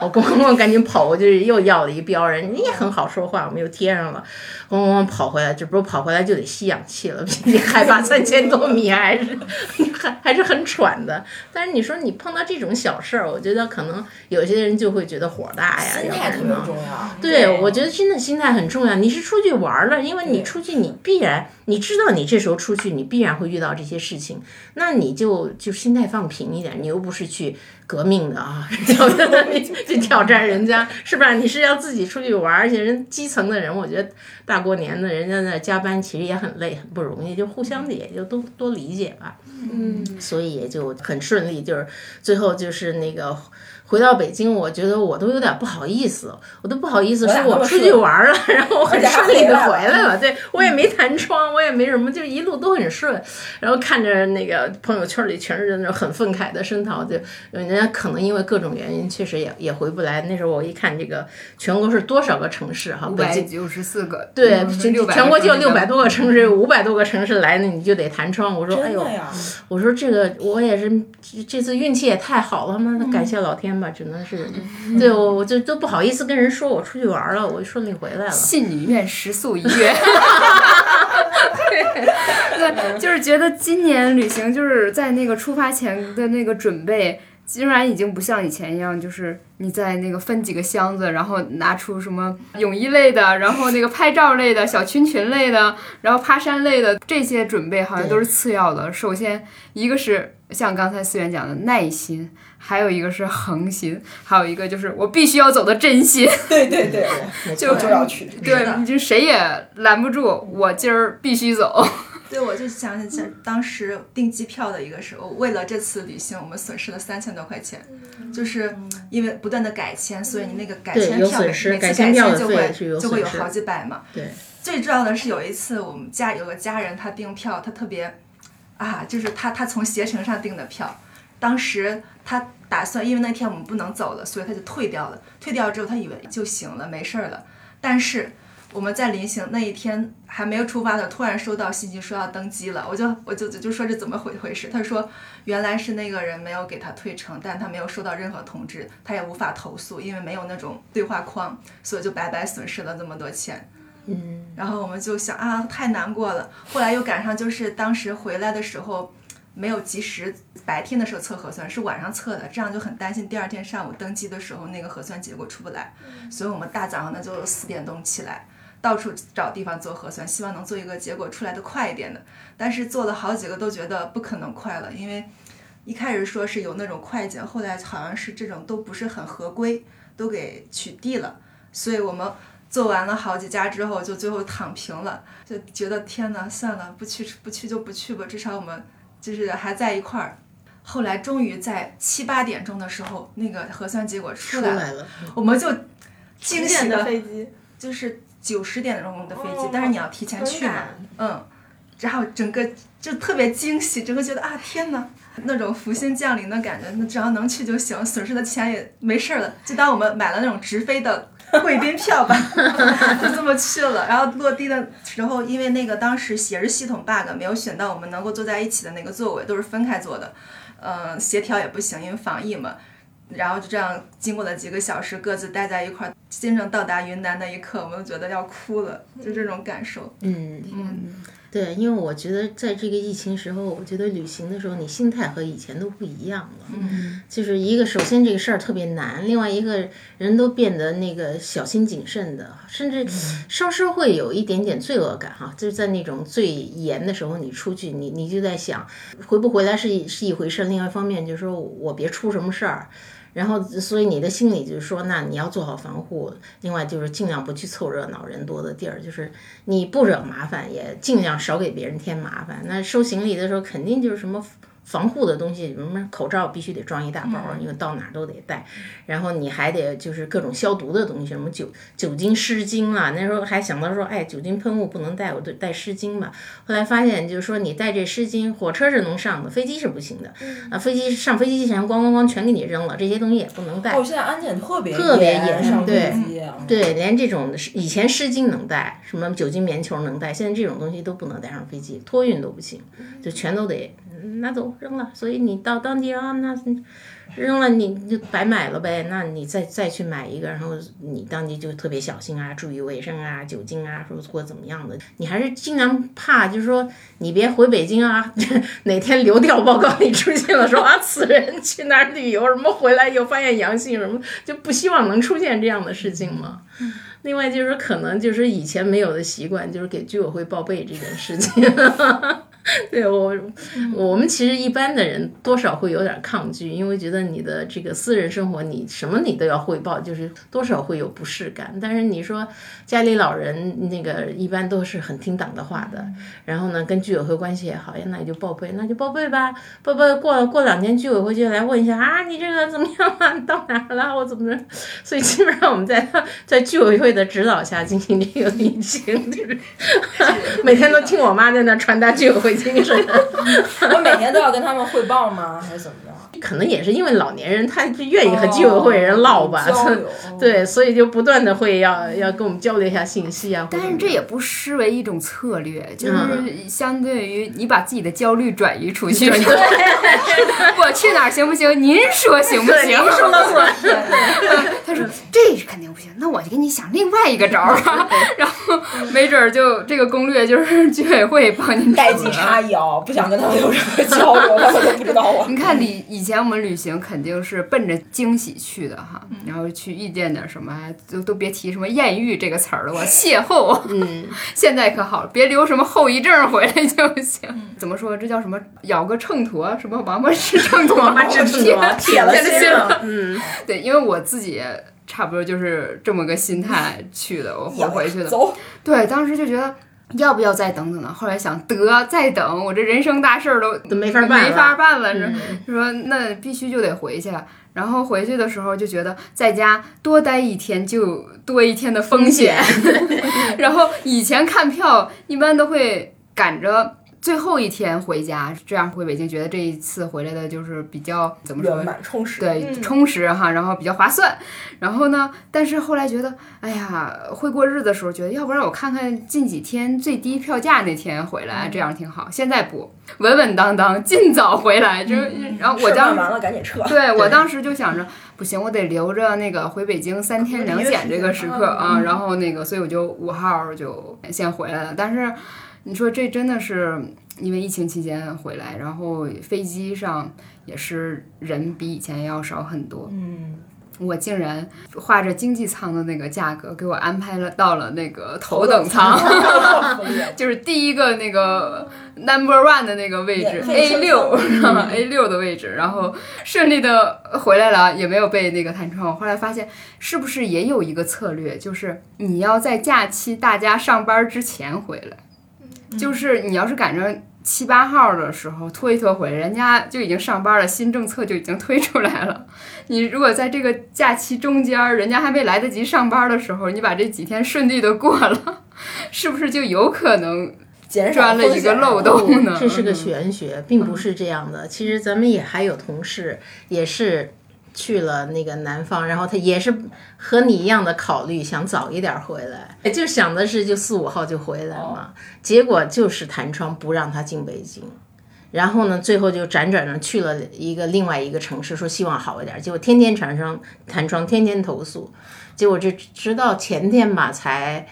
S1: 我咣咣咣赶紧跑过去又要了一标，人家也很好说话，我们又贴上了，咣咣咣跑回来，这不是跑回来就得吸氧气了，毕竟海拔三千多米还是 还还是很喘的。但是你说你碰到这种小事儿，我觉得可能有些人就会觉得火大呀，
S3: 心
S1: 要
S3: 态特别重要。
S1: 对，我觉得真的心态很重要。你是出去玩儿了，因为你出去，你必然你知道你这时候出去，你必然会遇到这些事情，那你就就心态放平一点。你又不是去革命的啊，挑战你去挑战人家，是吧？你是要自己出去玩儿，而且人基层的人，我觉得大过年的，人家那加班其实也很累，很不容易，就互相的也就都多理解吧。
S4: 嗯，
S1: 所以也就很顺利，就是最后就是那个回到北京，我觉得我都有点不好意思，我都不好意思说我出去玩了，然后我很顺利的回
S3: 回来了，
S1: 对我也没弹窗，我也没什么，就一路都很顺，然后看着那个朋友圈里全是那种很愤慨的声讨，就人家可能因为各种原因确实也也回不来。那时候我一看这个全国是多少个城市哈，
S2: 五
S1: 北京。
S2: 百九十四个，
S1: 对，
S2: 嗯
S1: 全国就
S2: 个
S1: 六百多个城市，五百多个城市来，那你就得弹窗。我说，哎呦，我说这个我也是这这次运气也太好了，妈的感谢老天吧，只能是，对我我就都不好意思跟人说我出去玩了，我顺利回来了。
S2: 信女愿食宿一月。对，就是觉得今年旅行就是在那个出发前的那个准备。竟然已经不像以前一样，就是你在那个分几个箱子，然后拿出什么泳衣类的，然后那个拍照类的、小裙裙类的，然后爬山类的这些准备好像都是次要的。首先一个是像刚才思源讲的耐心，还有一个是恒心，还有一个就是我必须要走的真心。
S3: 对 对对，
S2: 就
S3: 就要去。
S2: 对，你就谁也拦不住，我今儿必须走。
S5: 对，我就想起当时订机票的一个时候，为了这次旅行，我们损失了三千多块钱，就是因为不断的改签，所以你那个改签票每次改签就会就会有好几百嘛。
S1: 对，
S5: 最重要的是有一次我们家有个家人他订票，他特别啊，就是他他从携程上订的票，当时他打算因为那天我们不能走了，所以他就退掉了。退掉之后他以为就行了，没事儿了，但是。我们在临行那一天还没有出发的，突然收到信息说要登机了，我就我就就说这怎么回回事？他说原来是那个人没有给他退成，但他没有收到任何通知，他也无法投诉，因为没有那种对话框，所以就白白损失了这么多钱。
S1: 嗯，
S5: 然后我们就想啊，太难过了。后来又赶上就是当时回来的时候没有及时白天的时候测核酸，是晚上测的，这样就很担心第二天上午登机的时候那个核酸结果出不来，所以我们大早上呢就四点钟起来。到处找地方做核酸，希望能做一个结果出来的快一点的。但是做了好几个都觉得不可能快了，因为一开始说是有那种快检，后来好像是这种都不是很合规，都给取缔了。所以我们做完了好几家之后，就最后躺平了，就觉得天哪，算了，不去不去就不去吧，至少我们就是还在一块儿。后来终于在七八点钟的时候，那个核酸结果出来
S1: 了，
S5: 我们就惊喜
S4: 的飞机
S5: 就是。九十点钟的飞机，但是你要提前去嘛，嗯，然后整个就特别惊喜，整个觉得啊天哪，那种福星降临的感觉，那只要能去就行，损失的钱也没事儿了，就当我们买了那种直飞的 贵宾票吧，就这么去了。然后落地的时候，因为那个当时写着系统 bug，没有选到我们能够坐在一起的那个座位，都是分开坐的，嗯，协调也不行，因为防疫嘛。然后就这样经过了几个小时，各自待在一块儿，真正到达云南那一刻，我们都觉得要哭了，就这种感受。
S1: 嗯嗯，对，因为我觉得在这个疫情时候，我觉得旅行的时候，你心态和以前都不一样了。
S5: 嗯，
S1: 就是一个，首先这个事儿特别难，另外一个人都变得那个小心谨慎的，甚至稍稍会有一点点罪恶感哈。就是在那种最严的时候，你出去，你你就在想，回不回来是一是一回事，另外一方面就是说我别出什么事儿。然后，所以你的心里就是说，那你要做好防护。另外就是尽量不去凑热闹、人多的地儿，就是你不惹麻烦，也尽量少给别人添麻烦。那收行李的时候，肯定就是什么。防护的东西，什么口罩必须得装一大包，因为到哪都得带。然后你还得就是各种消毒的东西，什么酒酒精湿巾啊。那时候还想到说，哎，酒精喷雾不能带，我就带湿巾吧。后来发现就是说，你带这湿巾，火车是能上的，飞机是不行的。啊，飞机上飞机之前，咣咣咣全给你扔了，这些东西也不能带。
S3: 哦，现在安检特别
S1: 特别严，对
S3: 对，
S1: 连这种以前湿巾能带，什么酒精棉球能带，现在这种东西都不能带上飞机，托运都不行，就全都得。拿走扔了，所以你到当地啊，那扔了你就白买了呗。那你再再去买一个，然后你当地就特别小心啊，注意卫生啊，酒精啊，或或怎么样的，你还是尽量怕，就是说你别回北京啊，哪天流调报告里出现了说啊，此人去哪儿旅游，什么回来又发现阳性，什么就不希望能出现这样的事情嘛。另外就是可能就是以前没有的习惯，就是给居委会报备这件事情。对我，我们其实一般的人多少会有点抗拒，因为觉得你的这个私人生活，你什么你都要汇报，就是多少会有不适感。但是你说家里老人那个一般都是很听党的话的，然后呢跟居委会关系也好，呀，那也就报备，那就报备吧，报备过过两天居委会就来问一下啊，你这个怎么样啊？你到哪了？我怎么着？所以基本上我们在在居委会的指导下进行这个旅行，就是每天都听我妈在那传达居委会。精神，
S3: 我每天都要跟他们汇报吗？还是怎么？
S1: 可能也是因为老年人，他就愿意和居委会人唠吧，对，所以就不断的会要要跟我们交流一下信息啊。
S2: 但是这也不失为一种策略，就是相对于你把自己的焦虑转移出去。我去哪儿行不行？您说行不行？您
S1: 说了算。
S2: 他说这是肯定不行，那我就给你想另外一个招儿，然后没准儿就这个攻略就是居委会帮您
S3: 代际差异啊，不想跟他们有任何交流，他们都不知道我。
S2: 你看，以以。前我们旅行肯定是奔着惊喜去的哈，然后去遇见点什么，就都别提什么艳遇这个词儿了，我邂逅。
S1: 嗯，
S2: 现在可好了，别留什么后遗症回来就行。怎么说？这叫什么？咬个秤砣，什么王八吃秤砣，
S1: 王八吃秤砣
S3: 铁了心
S2: 心
S3: 了。
S1: 嗯，
S2: 对，因为我自己差不多就是这么个心态去的，我回回去的。
S3: 走，
S2: 对，当时就觉得要不要再等等呢？后来想，得再等，我这人生大事儿都
S1: 都没法办了
S2: 没法办了。
S1: 嗯
S2: 说说那必须就得回去。然后回去的时候就觉得在家多待一天就多一天的风险。然后以前看票一般都会赶着。最后一天回家，这样回北京，觉得这一次回来的就是比较怎么说
S3: 圆？满充实。
S2: 对，
S4: 嗯
S2: 充实哈，然后比较划算。然后呢，但是后来觉得，哎呀，会过日子的时候觉得，要不然我看看近几天最低票价那天回来，这样挺好。现在不，稳稳当当，尽早回来。就然后我当时
S3: 事儿办完了赶紧撤。
S2: 对我当时就想着，不行，我得留着那个回北京三天两检这个时刻啊。然后那个，所以我就五号就先回来了。但是你说这真的是因为疫情期间回来，然后飞机上也是人比以前要少很多。
S3: 嗯，
S2: 我竟然画着经济舱的那个价格，给我安排了到了那个头等舱，就是第一个那个 number one 的那个位置 A 六 A 六的位置，然后顺利的回来了，也没有被那个弹窗。我后来发现，是不是也有一个策略，就是你要在假期大家上班之前回来，就是你要是赶上。七八号的时候拖一拖回来，人家就已经上班了，新政策就已经推出来了。你如果在这个假期中间儿，人家还没来得及上班的时候，你把这几天顺利的过了，是不是就有可能
S3: 减少
S2: 钻了一个漏洞呢？
S1: 这是个玄学，并不是这样的。其实咱们也还有同事也是去了那个南方，然后他也是和你一样的考虑，想早一点回来，就想的是就四五号就回来嘛。结果就是弹窗不让他进北京。然后呢，最后就辗转着去了一个另外一个城市，说希望好一点，结果天天产生弹窗，天天投诉，结果这直到前天吧才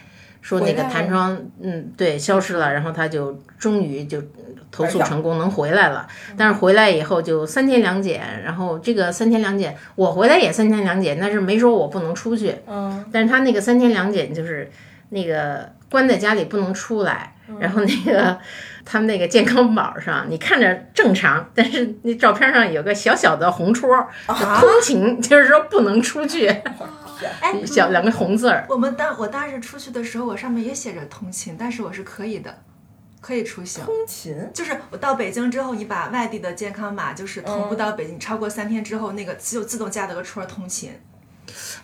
S1: 说那个弹窗，嗯，对，消失了，然后他就终于就投诉成功，能回来了。但是回来以后就三天两检，然后这个三天两检，我回来也三天两检，但是没说我不能出去，
S3: 嗯，
S1: 但是他那个三天两检就是那个关在家里不能出来，然后那个他们那个健康宝上，你看着正常，但是那照片上有个小小的红戳，
S3: 就
S1: 通勤，就是说不能出去，
S5: 哎，
S1: 小两个红字儿。
S5: 我们当我当时出去的时候，我上面也写着通勤，但是我是可以的，可以出行。
S3: 通勤
S5: 就是我到北京之后，你把外地的健康码就是同步到北京，超过三天之后，那个就自动加了个戳儿通勤。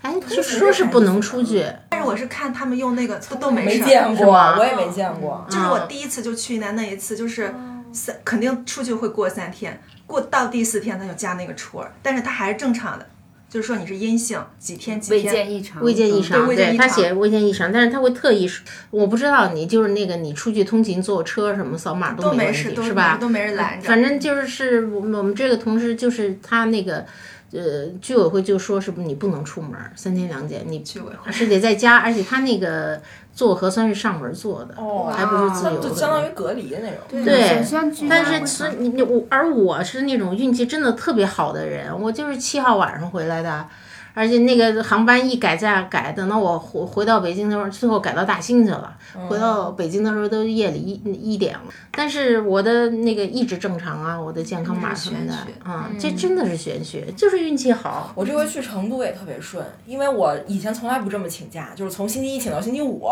S1: 哎，就说是不能出去，
S5: 但是我是看他们用那个都都没
S3: 没
S5: 事儿，
S3: 见过，我也没见过。
S5: 就是我第一次就去云南那一次，就是三肯定出去会过三天，过到第四天他就加那个戳儿，但是他还是正常的，就是说你是阴性几天几
S2: 未
S5: 天。
S2: 见异常，
S1: 未见异
S2: 嗯
S1: 常，
S5: 未见异常
S1: 他写未见异常，但是他会特意，我不知道你就是那个你出去通勤坐车什么扫码
S5: 都没
S1: 没问题，
S5: 事
S1: 是吧？
S5: 都没人拦着
S1: 反正就是是我们我们这个同事就是他那个。呃，居委会就说是不是你不能出门，三天两检，你
S5: 居委会
S1: 是得在家，而且他那个做核酸是上门做的，
S3: 哦
S1: 还不是自由的，
S3: 就相当于隔离的那种。
S1: 对但是所以你你我而我是那种运气真的特别好的人，我就是七号晚上回来的，而且那个航班一改价改，等到我回回到北京的时候，最后改到大兴去了。回到北京的时候都夜里一一点了，但是我的那个一直正常啊，我的健康码什么的啊、这真的是玄学，就是运气好。
S3: 我这回去成都也特别顺，因为我以前从来不这么请假，就是从星期一请到星期五，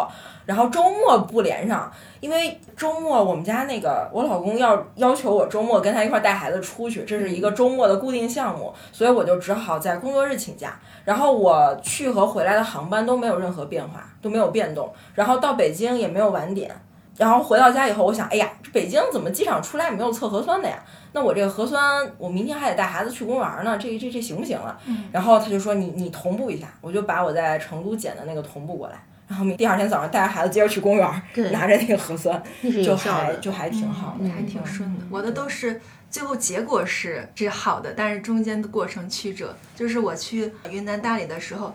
S3: 然后周末不连上，因为周末我们家那个我老公要要求我周末跟他一块儿带孩子出去，这是一个周末的固定项目，所以我就只好在工作日请假。然后我去和回来的航班都没有任何变化，都没有变动，然后到北京也没有晚点。然后回到家以后，我想，哎呀，这北京怎么机场出来也没有测核酸的呀？那我这个核酸，我明天还得带孩子去公园呢，这这这行不行啊？然后他就说你你同步一下，我就把我在成都检的那个同步过来，然后明第二天早上带着孩子接着去公园，
S1: 对
S3: 拿着那个核酸，就。还就还挺好的。
S5: 还挺顺的。我的都是最后结果是是好的，但是中间的过程曲折。就是我去云南大理的时候，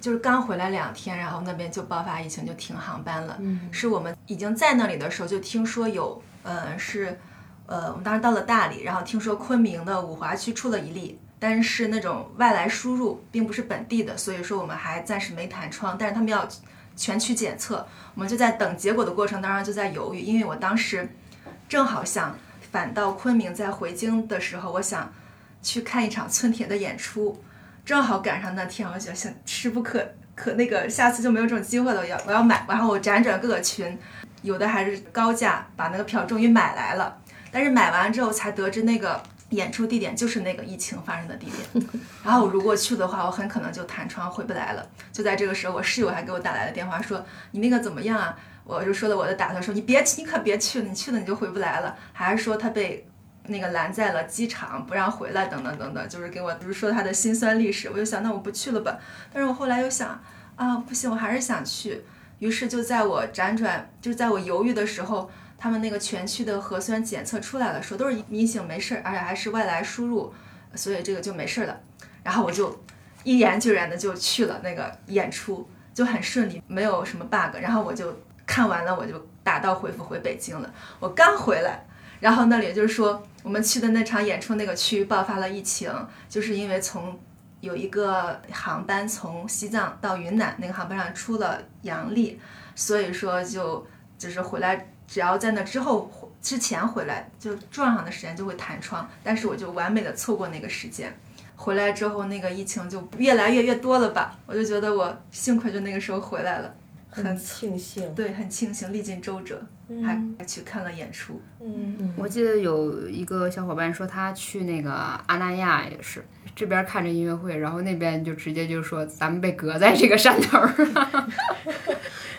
S5: 就是刚回来两天，然后那边就爆发疫情，就停航班了。是我们已经在那里的时候就听说有，呃，是呃，我们当时到了大理，然后听说昆明的五华区出了一例，但是那种外来输入，并不是本地的，所以说我们还暂时没弹窗。但是他们要全区检测，我们就在等结果的过程当中就在犹豫，因为我当时正好想返到昆明，在回京的时候，我想去看一场村田的演出，正好赶上那天，我就想势不可可那个，下次就没有这种机会了，我要我要买，然后我辗转各个群，有的还是高价把那个票终于买来了。但是买完之后才得知那个演出地点就是那个疫情发生的地点，然后我如果去的话，我很可能就弹窗回不来了。就在这个时候，我室友还给我打来了电话，说你那个怎么样啊？我就说了我的打算，说你别去，你可别去了，你去了你就回不来了。还是说他被那个拦在了机场，不让回来，等等等等，就是给我就是说他的辛酸历史。我就想，那我不去了吧。但是我后来又想，啊不行，我还是想去。于是就在我辗转，就在我犹豫的时候。他们那个全区的核酸检测出来了，说都是阴性，没事儿，而且还是外来输入，所以这个就没事儿了。然后我就毅然决然的就去了那个演出，就很顺利，没有什么 bug。然后我就看完了，我就打道回府回北京了。我刚回来，然后那里就是说我们去的那场演出那个区爆发了疫情，就是因为从有一个航班从西藏到云南，那个航班上出了阳历，所以说就就是回来。只要在那之后之前回来，就撞上的时间就会弹窗，但是我就完美的错过那个时间。回来之后，那个疫情就越来越越多了吧？我就觉得我幸亏就那个时候回来了，
S3: 很庆幸。
S5: 对，很庆幸，历尽周折，还去看了演出。
S3: 嗯，
S2: 我记得有一个小伙伴说他去那个阿那亚也是，这边看着音乐会，然后那边就直接就说咱们被隔在这个山头儿。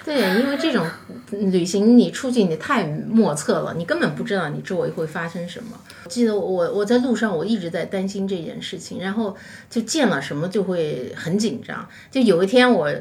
S1: 对，因为这种旅行你出去你太莫测了，你根本不知道你周围会发生什么。记得我我在路上我一直在担心这件事情，然后就见了什么就会很紧张。就有一天我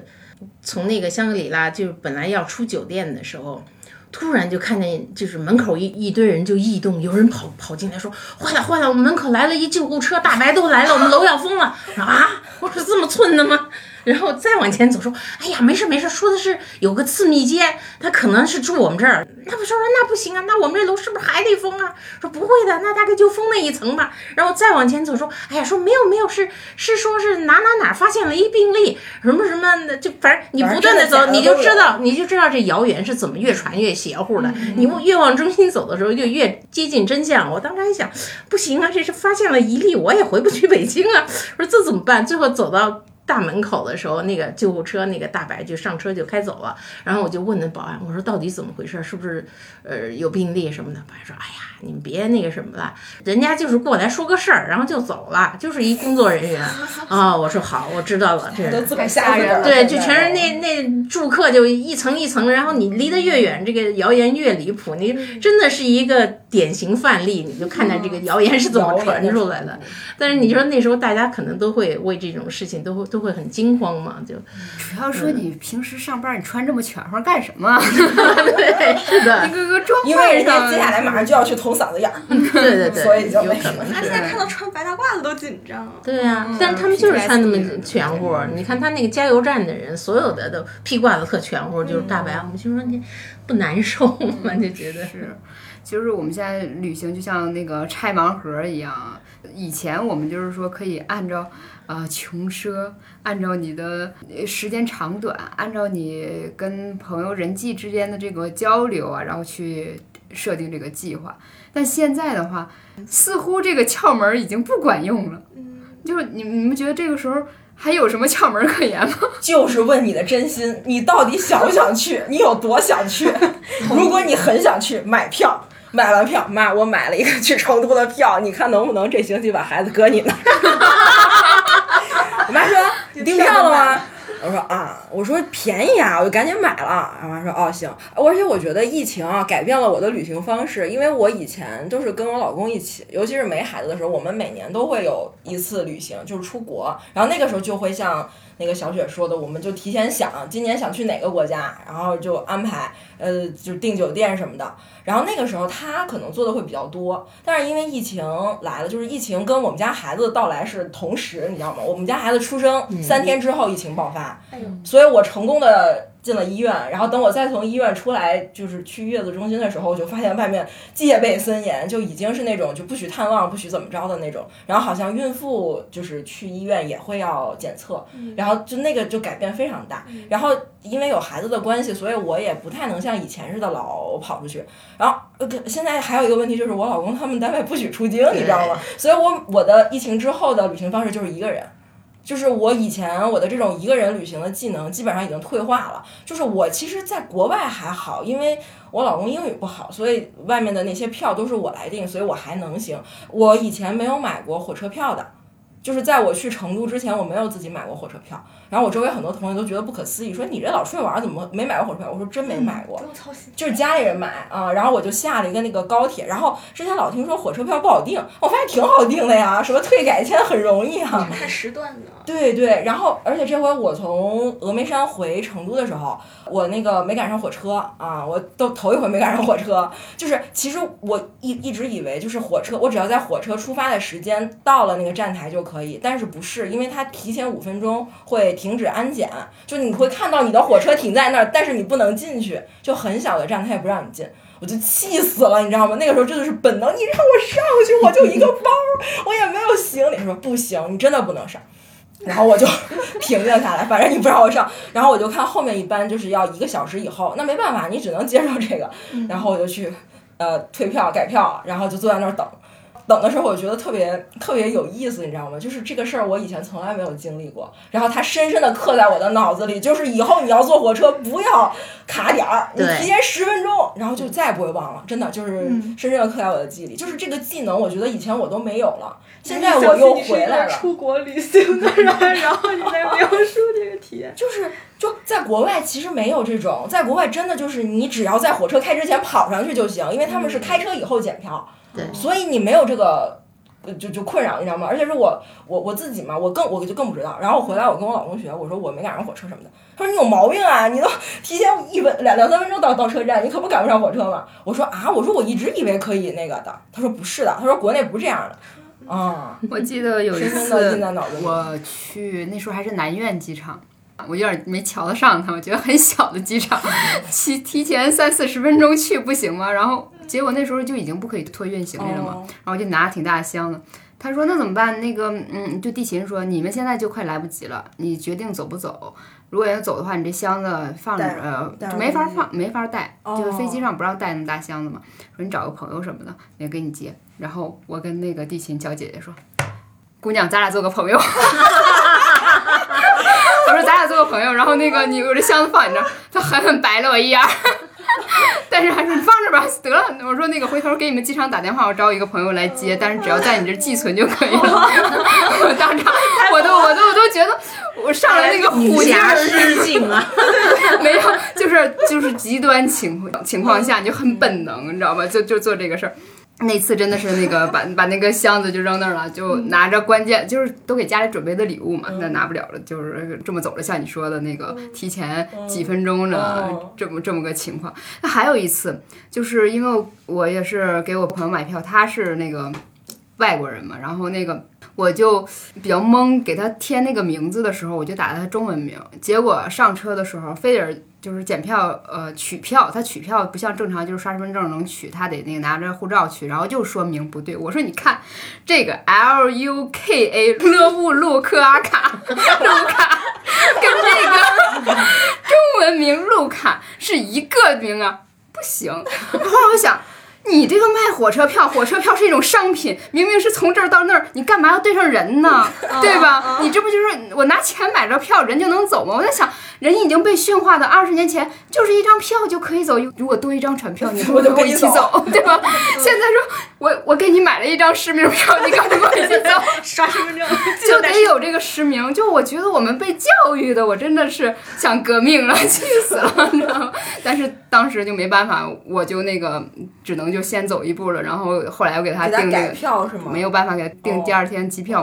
S1: 从那个香格里拉就是本来要出酒店的时候，突然就看见就是门口一一堆人就异动，有人跑跑进来说坏了坏了，我们门口来了一救护车，大白都来了，我们楼要封了。啊，我说这么寸的吗？然后再往前走，说：“哎呀，没事没事，说的是有个次密接，他可能是住我们这儿。”那不说说那不行啊，那我们这楼是不是还得封啊？说不会的，那大概就封那一层吧。然后再往前走，说：“哎呀，说没有没有，是是说是哪哪哪发现了一病例，什么什么的，就反正你不断的走，你就知道你就知道这谣言是怎么越传越邪乎的。你越往中心走的时候，就越接近真相。我当时还想，不行啊，这是发现了一例，我也回不去北京啊。说这怎么办？最后走到。大门口的时候，那个救护车那个大白就上车就开走了，然后我就问那保安，我说到底怎么回事？是不是呃有病例什么的？保安说，哎呀，你们别那个什么了，人家就是过来说个事儿，然后就走了，就是一工作人员 啊。我说好，我知道了，这
S3: 太吓人了。
S1: 对，就全是那那住客就一层一层，然后你离得越远，这个谣言越离谱。你真的是一个典型范例，你就看看这个谣言是怎么传出来的。但是你说那时候大家可能都会为这种事情都会。都会很惊慌嘛，就
S2: 主要说你平时上班你穿这么全乎干什么？
S1: 对，是的，
S2: 一个个装
S3: 因为人家接下来马上就要去捅嗓子眼儿，
S1: 对对对，
S3: 所以就
S1: 有可能。
S4: 他现在看到穿白大褂子都紧张。
S1: 对呀，但是他们就是穿那么全乎。你看他那个加油站的人，所有的都披褂子特全乎，就是大白。我们就说你不难受吗？就觉得
S2: 是。就是我们现在旅行就像那个拆盲盒一样，以前我们就是说可以按照。啊，穷奢，按照你的时间长短，按照你跟朋友人际之间的这个交流啊，然后去设定这个计划。但现在的话，似乎这个窍门已经不管用了。嗯，就是你你们觉得这个时候还有什么窍门可言吗？
S3: 就是问你的真心，你到底想不想去？你有多想去？如果你很想去，买票。买完票，妈，我买了一个去成都的票，你看能不能这星期把孩子搁你那儿？订票了吗？我说啊，我说便宜啊，我就赶紧买了。然后说哦行，而且我觉得疫情啊改变了我的旅行方式，因为我以前都是跟我老公一起，尤其是没孩子的时候，我们每年都会有一次旅行，就是出国，然后那个时候就会像。那个小雪说的，我们就提前想今年想去哪个国家，然后就安排，呃，就订酒店什么的。然后那个时候他可能做的会比较多，但是因为疫情来了，就是疫情跟我们家孩子的到来是同时，你知道吗？我们家孩子出生三天之后疫情爆发，所以我成功的进了医院，然后等我再从医院出来，就是去月子中心的时候，我就发现外面戒备森严，就已经是那种就不许探望、不许怎么着的那种。然后好像孕妇就是去医院也会要检测，然后就那个就改变非常大。然后因为有孩子的关系，所以我也不太能像以前似的老跑出去。然后呃现在还有一个问题就是我老公他们单位不许出京，你知道吗？所以我我的疫情之后的旅行方式就是一个人。就是我以前我的这种一个人旅行的技能基本上已经退化了。就是我其实在国外还好，因为我老公英语不好，所以外面的那些票都是我来订，所以我还能行。我以前没有买过火车票的，就是在我去成都之前，我没有自己买过火车票。然后我周围很多同学都觉得不可思议，说你这老出去玩怎么没买过火车票？我说真没买过。
S4: 不用操心。
S3: 就是家里人买啊，然后我就下了一个那个高铁，然后之前老听说火车票不好订，我发现挺好订的呀，什么退改签很容易啊。
S4: 看时段的。
S3: 对对，然后而且这回我从峨眉山回成都的时候，我那个没赶上火车啊，我都头一回没赶上火车。就是其实我一一直以为就是火车，我只要在火车出发的时间到了那个站台就可以，但是不是，因为它提前五分钟会停止安检，就你会看到你的火车停在那儿，但是你不能进去，就很小的站，他也不让你进。我就气死了，你知道吗？那个时候真的是本能，你让我上去，我就一个包，我也没有行李，说不行，你真的不能上。然后我就 平静下来，反正你不让我上，然后我就看后面一班就是要一个小时以后，那没办法，你只能接受这个。然后我就去呃退票改票，然后就坐在那儿等。等的时候，我觉得特别特别有意思，你知道吗？就是这个事儿我以前从来没有经历过，然后它深深的刻在我的脑子里，就是以后你要坐火车不要卡点儿，你
S1: 对
S3: 提前十分钟，然后就再也不会忘了，真的就是深深的刻在我的记忆里。就是这个技能，我觉得以前我都没有了，现在我又回来了。
S4: 出国旅行的人，然后你在描述这个体验。
S3: 就是就在国外，其实没有这种，在国外真的就是你只要在火车开之前跑上去就行，因为他们是开车以后检票，
S1: 对
S3: 所以你没有这个。呃就就困扰，你知道吗？而且是我我我自己嘛，我更我就更不知道。然后我回来，我跟我老公学，我说我没赶上火车什么的。他说你有毛病啊，你都提前一分两两三分钟到到车站，你可不赶不上火车吗？我说啊，我说我一直以为可以那个的。他说不是的，他说国内不是这样的。啊、
S2: 我记得有一次我去，那时候还是南苑机场。我有点没瞧得上他，我觉得很小的机场，提提前三四十分钟去不行吗？然后结果那时候就已经不可以托运行李了嘛，
S3: 哦
S2: 然后就拿挺大的箱子。他说那怎么办？那个嗯，就地勤说你们现在就快来不及了，你决定走不走？如果要走的话，你这箱子放着呃
S3: 就
S2: 没法放，没法带，就是飞机
S3: 哦
S2: 上不让带那么大箱子嘛。说你找个朋友什么的也给你接。然后我跟那个地勤小姐姐说，姑娘，咱俩做个朋友。我说咱俩做个朋友，然后那个你我这箱子放你这儿，他狠狠白了我一眼儿，但是还说你放这吧，得了。我说那个回头给你们机场打电话，我找一个朋友来接，但是只要在你这寄存就可以了。我当场 我都我都我都觉得我上来那个虎劲儿，
S1: 失境啊！
S2: 没有，就是就是极端情况情况下你就很本能，你知道吧？就就做这个事儿。那次真的是那个把把那个箱子就扔那儿了，就拿着关键就是都给家里准备的礼物嘛，那拿不了了，就是这么走了。像你说的那个提前几分钟的
S3: 嗯
S2: 这么这么个情况。那还有一次，就是因为我也是给我朋友买票，他是那个外国人嘛，然后那个我就比较懵，给他填那个名字的时候，我就打的他中文名，结果上车的时候非得就是检票，呃，取票，他取票不像正常就是刷身份证能取，他得那个拿着护照取，然后就说明不对。我说你看这个 L U K A 勒布路克阿卡路卡跟这个中文名路卡是一个名啊，不行。然后我想。你这个卖火车票，火车票是一种商品，明明是从这儿到那儿，你干嘛要对上人呢？对吧？你这不就是我拿钱买着票，人就能走吗？我在想，人已经被驯化的二十年前就是一张票就可以走，如果多一张船票，你不
S3: 我就
S2: 跟我一起
S3: 走
S2: 走，对吧？现在说我我给你买了一张实名票，你敢不跟我一起走？
S4: 刷身份证
S2: 就得有这个实名。就我觉得我们被教育的，我真的是想革命了，气死了，你知道吗？但是当时就没办法，我就那个只能就先走一步了。然后后来我给他订那个。
S3: 票是吗？
S2: 没有办法给他订第二天机票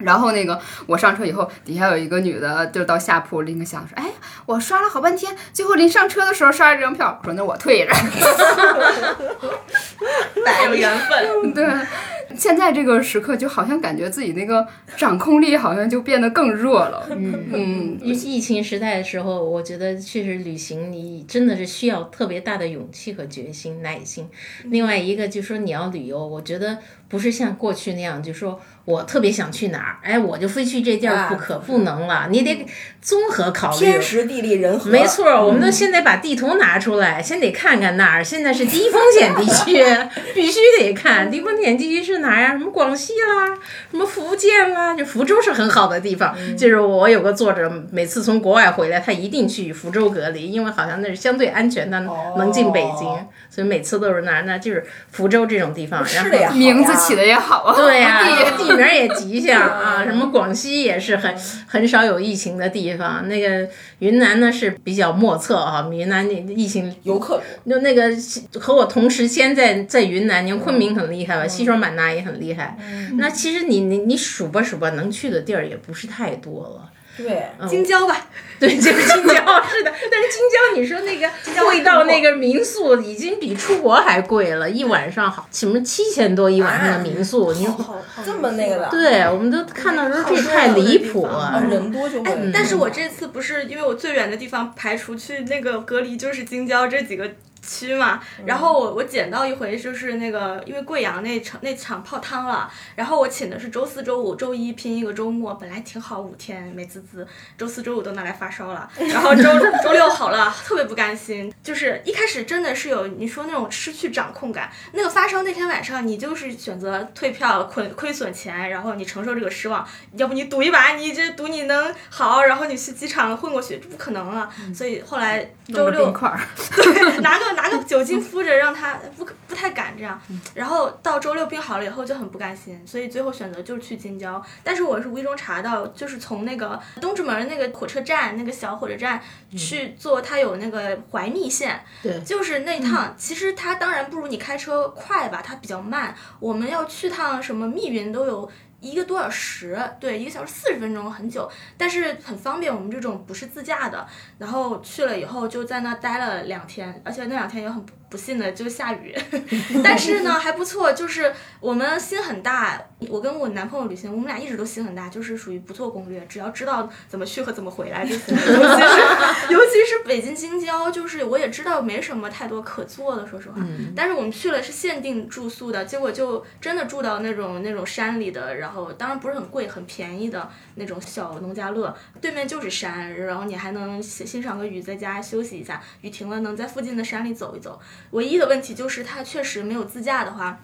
S2: 然后那个我上车以后，底下有一个女的就到下铺拎个箱子说：“哎，我刷了好半天，最后临上车的时候刷了这张票。”我说：“那我退着。
S4: 大有缘分。”
S2: 对，现在这个时刻，就好像感觉自己那个掌控力好像就变得更弱了。
S1: 嗯
S2: 嗯，
S1: 疫疫情时代的时候，我觉得确实旅行你真的是需要特别大的勇气和决心、耐心。另外一个就是说你要旅游，我觉得不是像过去那样，就说我特别想去哪儿，哎，我就非去这地儿不可不能了，你得综合考虑。
S3: 天时地利人和，
S1: 没错，我们都现在把地图拿出来，先得看看哪儿。现在是低风险地区，必须得看低风险地区是哪儿呀？什么广西啦，什么福建啦，就福州是很好的地方。就是我有个作者，每次从国外回来，他一定去福州隔离，因为好像那是相对安全的，能进北京，所以每次都是那儿，那就是福州这种地方。然后
S3: 吃的呀
S2: 名字起的也好啊。
S1: 对呀、地地名儿也吉祥啊，什么广西也是很很少有疫情的地方，那个云南呢是比较莫测啊，云南那疫情
S3: 游客多。
S1: 就那个和我同时先在在云南，你看昆明很厉害吧，西双版纳也很厉害。那其实你你你数吧数吧，能去的地儿也不是太多了。
S3: 对，
S4: 京郊吧，
S1: 对，就是京郊是的，但是京郊你说那个贵到那个民宿已经比出国还贵了，一晚上好什么七千多一晚上的民宿，你
S3: 这么那个的，
S1: 对，我们都看到说这太离谱
S3: 啊，
S1: 了。
S3: 人多就
S4: 但是我这次不是因为我最远的地方排除去那个隔离就是京郊这几个区嘛，然后我我捡到一回就是那个因为贵阳那场那场泡汤了，然后我请的是周四周五周一拼一个周末，本来挺好五天美滋滋，周四周五都拿来发烧了，然后周周六好了，特别不甘心，就是一开始真的是有你说那种失去掌控感，那个发烧那天晚上你就是选择退票亏亏损钱，然后你承受这个失望，要不你赌一把，你这赌你能好，然后你去机场混过去，这不可能啊！所以后来周六 对，拿个拿个酒精敷着，让他不不太敢这样。然后到周六病好了以后就很不甘心，所以最后选择就是去京郊。但是我是无意中查到，就是从那个东直门那个火车站那个小火车站去坐，它有那个怀密线，
S1: 对
S4: 就是那趟，其实它当然不如你开车快吧，它比较慢。我们要去趟什么密云都有。一个多小时，对，一个小时四十分钟，很久，但是很方便。我们这种不是自驾的，然后去了以后就在那待了两天，而且那两天也很不幸的就下雨，但是呢还不错，就是我们心很大。我跟我男朋友旅行，我们俩一直都心很大，就是属于不做攻略，只要知道怎么去和怎么回来就行。尤其是尤其是北京京郊，就是我也知道没什么太多可做的，说实话。但是我们去了是限定住宿的，结果就真的住到那种那种山里的，然后当然不是很贵，很便宜的那种小农家乐，对面就是山，然后你还能欣欣赏个雨，在家休息一下，雨停了能在附近的山里走一走。唯一的问题就是它确实没有自驾的话。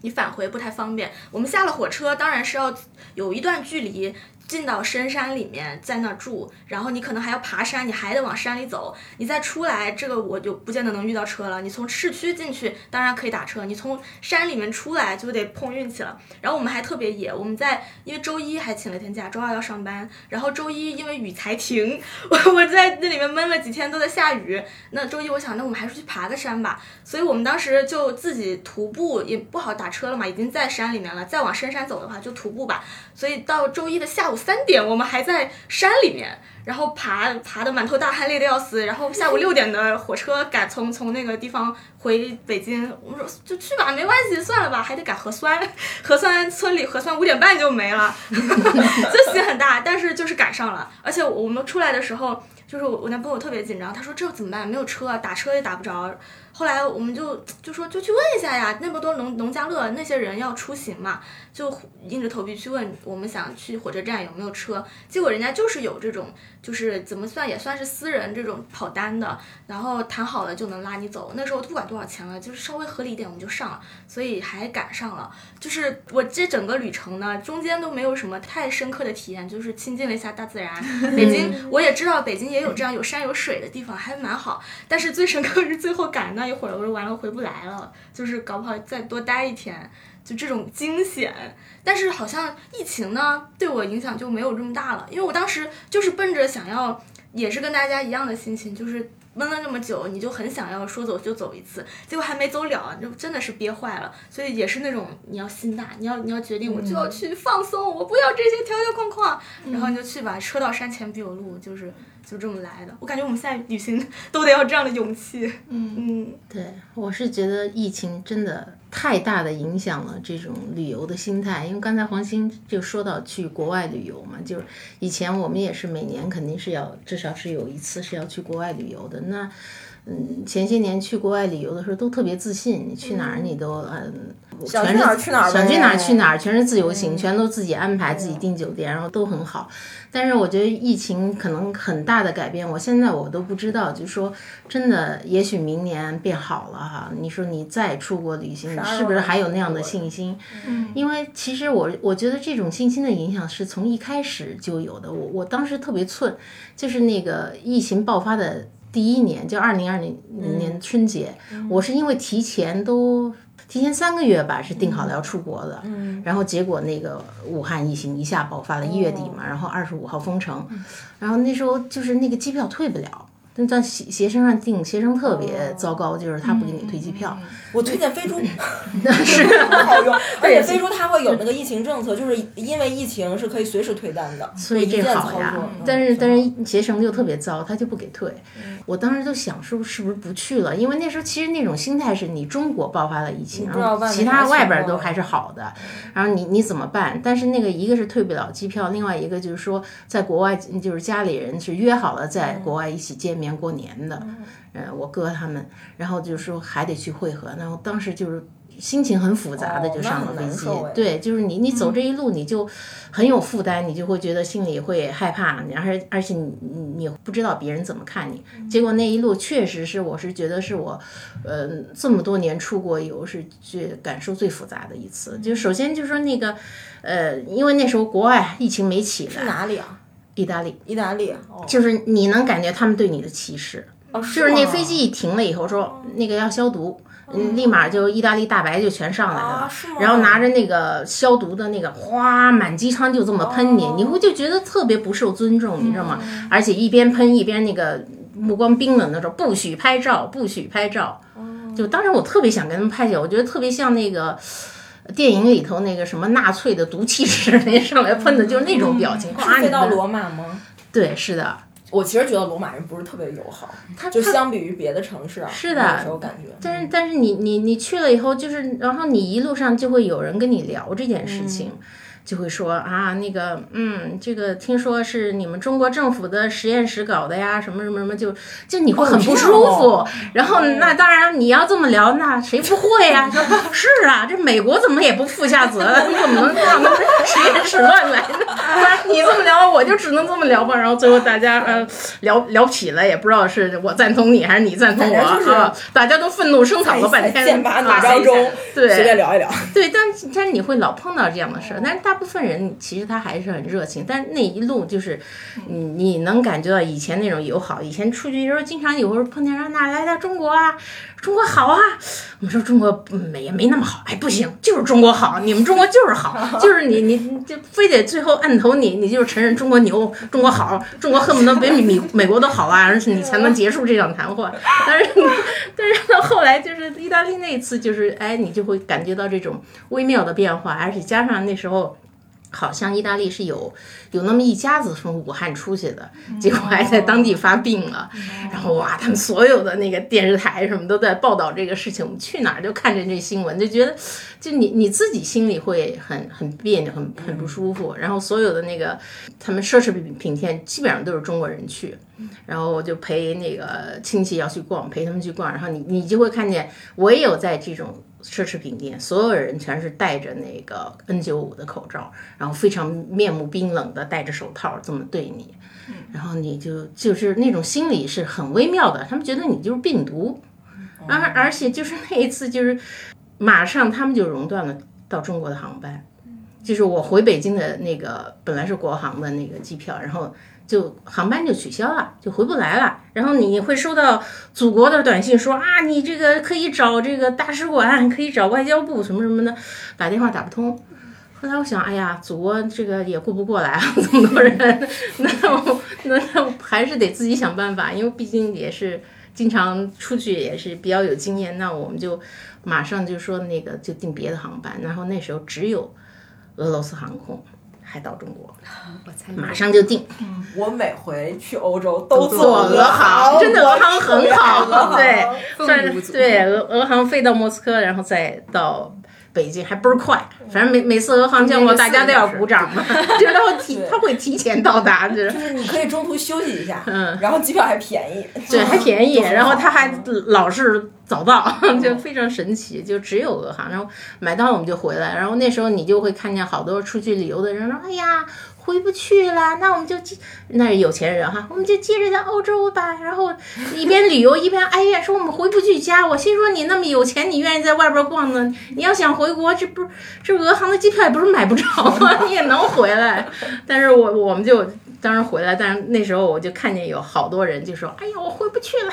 S4: 你返回不太方便。我们下了火车，当然是要有一段距离进到深山里面，在那儿住，然后你可能还要爬山，你还得往山里走，你再出来，这个我就不见得能遇到车了。你从市区进去，当然可以打车，你从山里面出来就得碰运气了。然后我们还特别野，我们在因为周一还请了天假，周二要上班，然后周一因为雨才停，我我在那里面闷了几天都在下雨。那周一我想，那我们还是去爬个山吧。所以我们当时就自己徒步，也不好打车了嘛，已经在山里面了。再往深山走的话，就徒步吧。所以到周一的下午三点，我们还在山里面，然后爬爬的满头大汗，累得要死。然后下午六点的火车赶从从那个地方回北京，我们说就去吧，没关系，算了吧，还得赶核酸，核酸村里核酸五点半就没了，就心很大，但是就是赶上了。而且我们出来的时候，就是我我男朋友特别紧张，他说这怎么办？没有车，打车也打不着。后来我们就就说就去问一下呀，那么多农农家乐那些人要出行嘛，就硬着头皮去问，我们想去火车站有没有车，结果人家就是有这种，就是怎么算也算是私人这种跑单的，然后谈好了就能拉你走。那时候不管多少钱了，就是稍微合理一点我们就上了，所以还赶上了。就是我这整个旅程呢，中间都没有什么太深刻的体验，就是亲近了一下大自然。北京我也知道北京也有这样有山有水的地方，还蛮好。但是最深刻是最后赶那一会儿，我说完了回不来了，就是搞不好再多待一天，就这种惊险。但是好像疫情呢对我影响就没有这么大了，因为我当时就是奔着想要，也是跟大家一样的心情，就是。闷了那么久，你就很想要说走就走一次，结果还没走了，就真的是憋坏了。所以也是那种你要心大，你要你要决定我就要去放松，我不要这些条条框框，然后你就去吧。车到山前必有路，就是就这么来的。我感觉我们现在旅行 都得要这样的勇气。嗯嗯
S1: 对，我是觉得疫情真的太大的影响了这种旅游的心态，因为刚才黄鑫就说到去国外旅游嘛，就是以前我们也是每年肯定是要至少是有一次是要去国外旅游的，那。嗯，前些年去国外旅游的时候都特别自信，你去哪儿你都嗯，全是
S3: 想去哪儿去哪儿
S1: 想去哪儿去哪儿，全是自由行，全都自己安排，自己订酒店，然后都很好。但是我觉得疫情可能很大的改变，我现在我都不知道，就是说真的，也许明年变好了哈。你说你再出国旅行，你是不是还有那样的信心？
S4: 嗯，
S1: 因为其实我我觉得这种信心的影响是从一开始就有的。我我当时特别寸，就是那个疫情爆发的第一年，就二零二零年春节，我是因为提前都。提前三个月吧，是定好了要出国的，然后结果那个武汉疫情一下爆发了，一月底嘛，然后二十五号封城，然后那时候就是那个机票退不了，但在携携程上订，携程特别糟糕，就是他不给你退机票，
S3: 我推荐飞猪，
S1: 是。
S3: 很好用，而且飞猪它会有那个疫情政策，就是因为疫情是可以随时退单的，
S1: 所以这好呀但是但是携程就特别糟，他就不给退。我当时就想是不是不是不去了，因为那时候其实那种心态是你中国爆发了疫情，然后其他外边都还是好的，然后你你怎么办？但是那个一个是退不了机票，另外一个就是说在国外就是家里人是约好了在国外一起见面过年的，嗯，我哥他们，然后就说还得去会合，然后当时就是。心情很复杂的就上了飞机，对，就是你你走这一路你就很有负担，你就会觉得心里会害怕，然后而且你你你不知道别人怎么看你。结果那一路确实是我是觉得是我，呃，这么多年出国游是最感受最复杂的一次。就首先就说那个，呃，因为那时候国外疫情没起
S3: 是
S1: 来，
S3: 哪里啊？
S1: 意大利，
S3: 意大利。哦，
S1: 就是你能感觉他们对你的歧视。
S3: 哦
S1: 就是那飞机一停了以后说那个要消毒，嗯，立马就意大利大白就全上来了
S3: 啊，
S1: 然后拿着那个消毒的那个，哗，满机舱就这么喷你，你会就觉得特别不受尊重，你知道吗？而且一边喷一边那个目光冰冷的说不许拍照，不许拍照。就当时我特别想跟他们拍起来，我觉得特别像那个。电影里头那个什么纳粹的毒气室那上来喷的，就是那种表情，哗，
S3: 是飞到罗马吗？
S1: 对，是的，
S3: 我其实觉得罗马人不是特别友好，就相比于别的城市啊，
S1: 是的
S3: 有时候感觉。
S1: 但是但是你你你去了以后，就是然后你一路上就会有人跟你聊这件事情。就会说啊，那个，嗯，这个听说是你们中国政府的实验室搞的呀，什么什么什么，就就你会很不舒服。
S3: 哦
S1: 然后那当然你要这么聊，那谁不会呀？说是啊，这美国怎么也不负下责，你怎么能让实验室乱来呢？你这么聊，我就只能这么聊吧。然后最后大家呃聊聊起了，也不知道是我赞同你还是你赞同我啊，大家都愤怒声讨了半天，
S3: 剑拔弩
S1: 啊
S3: 张中，
S1: 对
S3: 随便聊一聊。
S1: 对，但但是你会老碰到这样的事儿，但是大部分人其实他还是很热情，但是那一路就是，你你能感觉到以前那种友好，以前出去的时候经常有时候碰见人哪来的中国啊，中国好啊，我们说中国没也没那么好，哎不行，就是中国好，你们中国就是好，就是你你你就非得最后按头你你就是承认中国牛，中国好，中国恨不得比美美国都好啊，而且你才能结束这场谈话。但是但是到后来就是意大利那一次，就是哎你就会感觉到这种微妙的变化，而且加上那时候。好像意大利是有有那么一家子从武汉出去的，结果还在当地发病了，然后哇，他们所有的那个电视台什么都在报道这个事情，我们去哪儿就看见这新闻，就觉得就你你自己心里会很很别扭，很很不舒服。然后所有的那个他们奢侈品品店基本上都是中国人去，然后我就陪那个亲戚要去逛，陪他们去逛，然后你你就会看见，我也有在这种。奢侈品店，所有人全是戴着那个 N95 的口罩，然后非常面目冰冷的戴着手套这么对你，然后你就就是那种心理是很微妙的，他们觉得你就是病毒，而而且就是那一次就是马上他们就熔断了到中国的航班，就是我回北京的那个本来是国航的那个机票，然后。就航班就取消了，就回不来了。然后你会收到祖国的短信说啊，你这个可以找这个大使馆，可以找外交部什么什么的，打电话打不通。后来我想，哎呀，祖国这个也顾不过来啊，这么多人，那我那那还是得自己想办法，因为毕竟也是经常出去，也是比较有经验。那我们就马上就说那个就订别的航班，然后那时候只有俄罗斯航空。还到中国，
S2: 我猜
S1: 马上就定。
S3: 我每回去欧洲都
S1: 坐
S3: 坐
S1: 俄航，真的俄航很好，对，算对俄俄航飞到莫斯科，然后再到。北京还倍儿快，反正每每次俄航降落，大家都要鼓掌嘛，就是他会提
S3: 对。
S1: 他会提前到达，就是。
S3: 就是你可以中途休息一下，
S1: 嗯，
S3: 然后机票还便宜，
S1: 对，还便宜，然后他还老是早到，就非常神奇，就只有俄航，然后买到了我们就回来，然后那时候你就会看见好多出去旅游的人说，哎呀。回不去了，那我们就那是有钱人哈，我们就接着在欧洲吧。然后一边旅游一边哀怨说我们回不去家。我心说你那么有钱，你愿意在外边逛呢？你要想回国，这不这俄航的机票也不是买不着吗，你也能回来。但是我我们就当时回来，但是那时候我就看见有好多人就说，哎呀，我回不去了。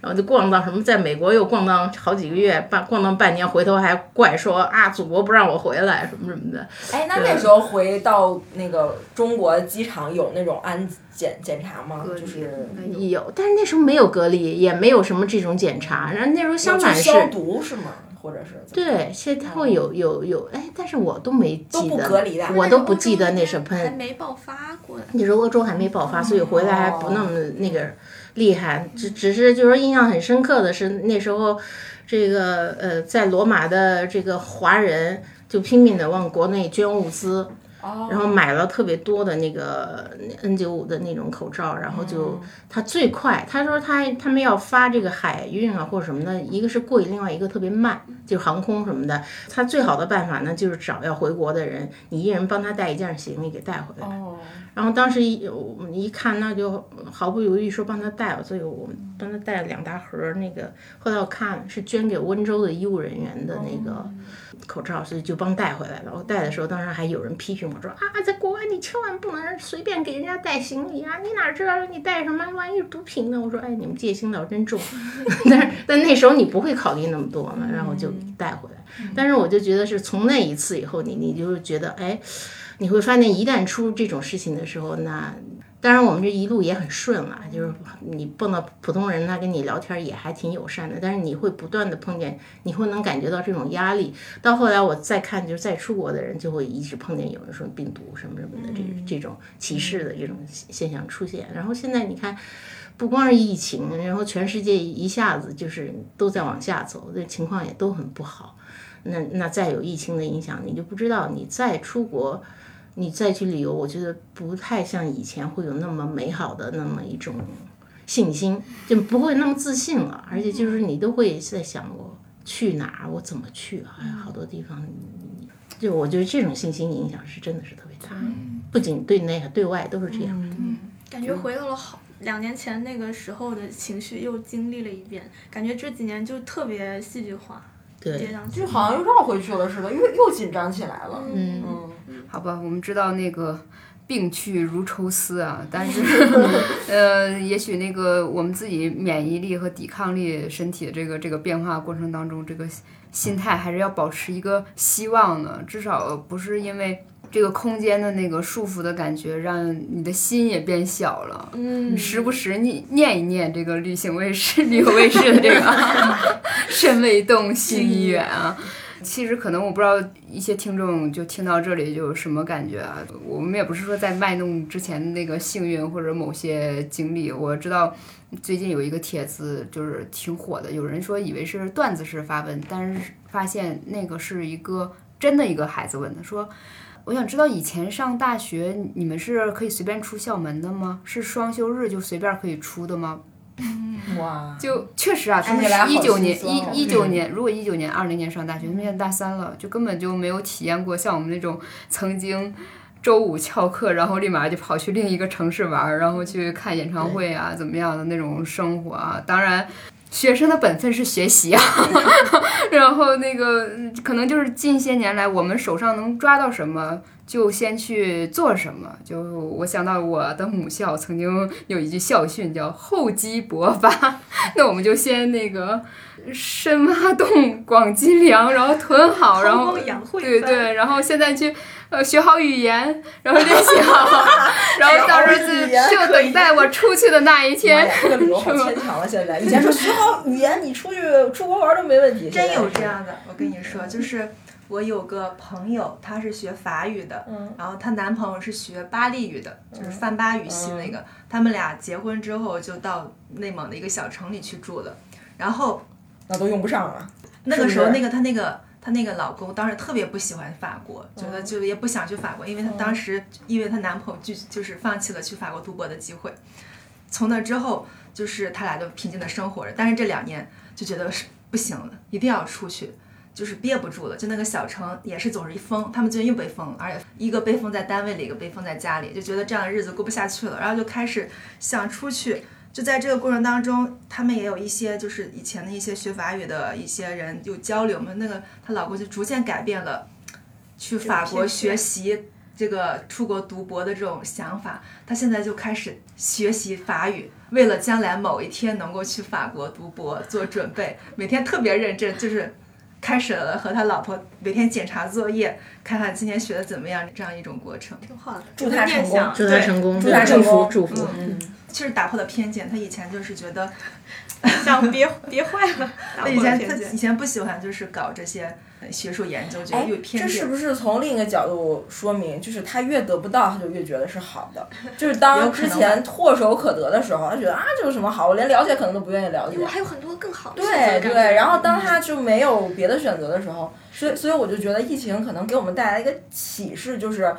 S1: 然后就逛到什么，在美国又逛到好几个月，半逛到半年，回头还怪说啊，祖国不让我回来什么什么的。
S3: 哎，那那时候回到那个中国机场有那种安检检查吗？就是
S1: 有，但是那时候没有隔离，也没有什么这种检查。然后那时候相反是，
S3: 消毒是吗？或者是
S1: 对，现在他会有有有，哎，但是我都没记
S3: 都不
S1: 得，
S3: 隔离的
S1: 我都不记得那是
S4: 还
S1: 喷。
S4: 没爆发过的。
S1: 那时候欧洲还没爆发，所以回来还不那么那个厉害。只只是就是说印象很深刻的是那时候，这个呃在罗马的这个华人就拼命的往国内捐物资。
S3: 哦
S1: 然后买了特别多的那个 N 九五的那种口罩，然后就他最快，他说他他们要发这个海运啊或者什么的，一个是贵，另外一个特别慢，就是航空什么的。他最好的办法呢，就是找要回国的人，你一人帮他带一件行李给带回来。
S3: 哦，
S1: 然后当时一我们一看，那就毫不犹豫说帮他带了，所以我们帮他带了两大盒儿那个。后来我看是捐给温州的医务人员的那个口罩，所以就帮带回来了。我带的时候，当时还有人批评我说啊，在国外你千万不能随便给人家带行李啊，你哪知道你带什么，万一是毒品呢？我说哎，你们戒心倒真重。但是但那时候你不会考虑那么多嘛，然后就带回来。但是我就觉得是从那一次以后，你你就觉得哎。你会发现，一旦出这种事情的时候，那当然我们这一路也很顺了，就是你碰到普通人，他跟你聊天也还挺友善的。但是你会不断的碰见，你会能感觉到这种压力。到后来我再看，就是再出国的人，就会一直碰见有人说病毒什么什么的这这种歧视的这种现象出现。然后现在你看。不光是疫情，然后全世界一下子就是都在往下走，这情况也都很不好。那那再有疫情的影响，你就不知道你再出国，你再去旅游，我觉得不太像以前会有那么美好的那么一种信心，就不会那么自信了。而且就是你都会在想，我去哪儿，我怎么去啊？哎，好多地方，就我觉得这种信心影响是真的是特别大，不仅对内对外都是这样。
S4: 嗯感觉回到了好两年前那个时候的情绪，又经历了一遍。感觉这几年就特别戏剧化，
S1: 对
S3: 就好像又绕回去了似的，又又紧张起来了。
S1: 嗯
S3: 嗯，
S2: 好吧，我们知道那个病去如抽丝啊，但是 呃，也许那个我们自己免疫力和抵抗力、身体的这个这个变化过程当中，这个心态还是要保持一个希望的，至少不是因为。这个空间的那个束缚的感觉，让你的心也变小了。
S4: 嗯
S2: 时不时念念一念这个旅行卫视、旅游卫视的这个 “身未动，心已远”啊。其实可能我不知道一些听众就听到这里就有什么感觉啊？我们也不是说在卖弄之前的那个幸运或者某些经历。我知道最近有一个帖子就是挺火的，有人说以为是段子式发问，但是发现那个是一个真的一个孩子问的，说。我想知道以前上大学你们是可以随便出校门的吗？是双休日就随便可以出的吗？
S3: 哇，
S2: 就确实啊，他们是一九年一一九年，如果一九年、二零年上大学，他们现在大三了，就根本就没有体验过像我们那种曾经周五翘课，然后立马就跑去另一个城市玩儿，然后去看演唱会啊，怎么样的那种生活啊。当然，学生的本分是学习啊，然后那个嗯可能就是近些年来我们手上能抓到什么。就先去做什么。就我想到我的母校曾经有一句校训叫“厚积薄发”，那我们就先那个深挖洞、广积粮，然后囤好，然后对对，然后现在去呃学好语言，然后练习好，然后到时候就等待我出去的那一天
S3: 呀，。这个理由好牵强了。现在以前说学好语言，你出去出国玩都没问题。
S5: 真有这样的，我跟你说，就是我有个朋友，她是学法语的，
S3: 嗯
S5: 然后她男朋友是学巴利语的，就是泛巴语系那个。他们俩结婚之后就到内蒙的一个小城里去住了。然后
S3: 那都用不上了。
S5: 那个时候，那个他那个她那个老公当时特别不喜欢法国，觉得就也不想去法国，因为她当时因为她男朋友拒就是放弃了去法国读博的机会。从那之后，就是他俩就平静的生活着。但是这两年就觉得是不行了，一定要出去，就是憋不住了。就那个小城也是总是一封，他们最近又被封了，而且一个被封在单位里，一个被封在家里，就觉得这样的日子过不下去了，然后就开始想出去。就在这个过程当中，他们也有一些就是以前的一些学法语的一些人有交流嘛。那个她老公就逐渐改变了去法国学习这个出国读博的这种想法。他现在就开始学习法语，为了将来某一天能够去法国读博做准备，每天特别认真，就是开始了和他老婆每天检查作业，看看今天学的怎么样这样一种过程。
S4: 挺好的，
S3: 祝他成功
S1: 祝他成功，
S3: 祝他
S1: 祝福
S3: 成功
S1: 祝福。
S3: 嗯，
S5: 其实打破了偏见，他以前就是觉得
S4: 想别别坏了，
S5: 他以前以前不喜欢就是搞这些呃学术研究，觉得
S3: 哎
S5: 有，偏见。
S3: 这是不是从另一个角度说明，就是他越得不到，他就越觉得是好的？就是当之前唾手可得的时候，他觉得啊，这有什么好？我连了解可能都不愿意了解
S4: 我。还有很多更好的
S3: 对对，然后当他就没有别的选择的时候，所以所以我就觉得疫情可能给我们带来一个启示，就是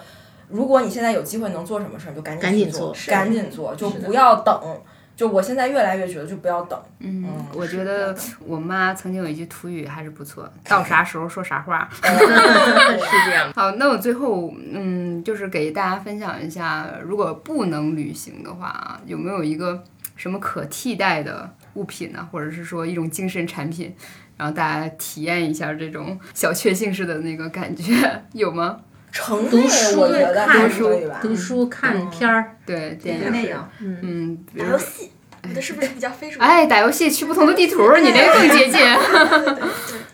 S3: 如果你现在有机会能做什么事儿，就赶紧做
S1: 赶紧做，
S3: 赶紧做，就不要等。就我现在越来越觉得，就不要等。
S2: 嗯
S3: 嗯，
S2: 我觉得我妈曾经有一句土语还是不错，到啥时候说啥话。
S1: 是这样的。
S2: 好，那我最后嗯，就是给大家分享一下，如果不能旅行的话啊，有没有一个什么可替代的物品呢？或者是说一种精神产品，然后大家体验一下这种小确幸式的那个感觉，有吗？
S3: 城内
S1: 读书
S3: 我。
S1: 读书、看片儿，
S2: 对，电影，
S5: 看电影，
S2: 嗯，
S4: 打游戏，你的是不是比较非主流？
S2: 哎，打游戏去不同的地图，你那个更接近。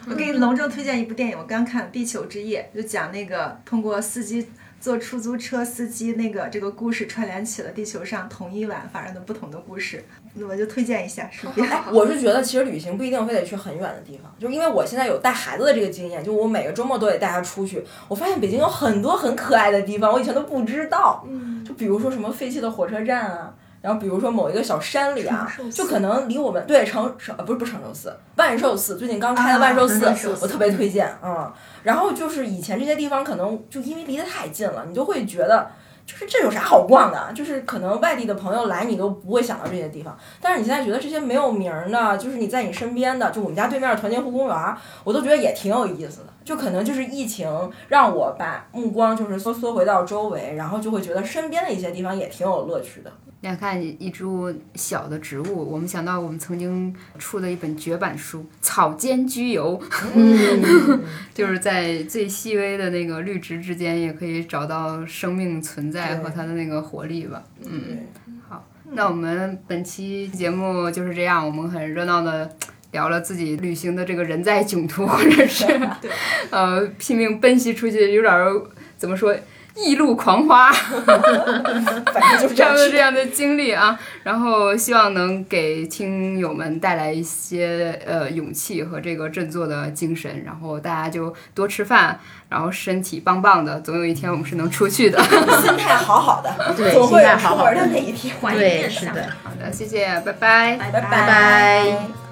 S5: 我给你隆重推荐一部电影，我刚看《地球之夜》，就讲那个通过司机坐出租车司机那个这个故事串联起了地球上同一晚发生的不同的故事，那我就推荐一下，顺便。
S3: 哎，我是觉得其实旅行不一定非得去很远的地方，就因为我现在有带孩子的这个经验，就我每个周末都得带他出去。我发现北京有很多很可爱的地方，我以前都不知道。
S4: 嗯，
S3: 就比如说什么废弃的火车站啊，然后比如说某一个小山里啊就可能离我们对承承呃不是不是承寿寺，万寿寺最近刚开的
S1: 万寿寺，
S3: 我特别推荐啊、嗯。然后就是以前这些地方可能就因为离得太近了，你就会觉得。就是这有啥好逛的？就是可能外地的朋友来，你都不会想到这些地方。但是你现在觉得这些没有名儿的，就是你在你身边的，就我们家对面的团结湖公园儿，我都觉得也挺有意思的。就可能就是疫情让我把目光就是缩缩回到周围，然后就会觉得身边的一些地方也挺有乐趣的。
S2: 你看一株小的植物，我们想到我们曾经出的一本绝版书《草间居游》，
S1: 嗯，
S2: 就是在最细微的那个绿植之间，也可以找到生命存在和它的那个活力吧。嗯，好，那我们本期节目就是这样，我们很热闹的。聊了自己旅行的这个人在囧途，或者是 呃拼命奔袭出去，有点儿怎么说异路狂花，
S3: 反正就是这
S2: 差
S3: 样去
S2: 不多这样的经历啊。然后希望能给听友们带来一些呃勇气和这个振作的精神，然后大家就多吃饭，然后身体棒棒的，总有一天我们是能出去的。
S3: 心态好好的，
S1: 对
S3: 总会有出
S1: 心态好好
S3: 门的那一天。
S1: 对，是的，
S2: 好的，谢谢，拜拜。
S3: 拜
S4: 拜
S1: 拜拜。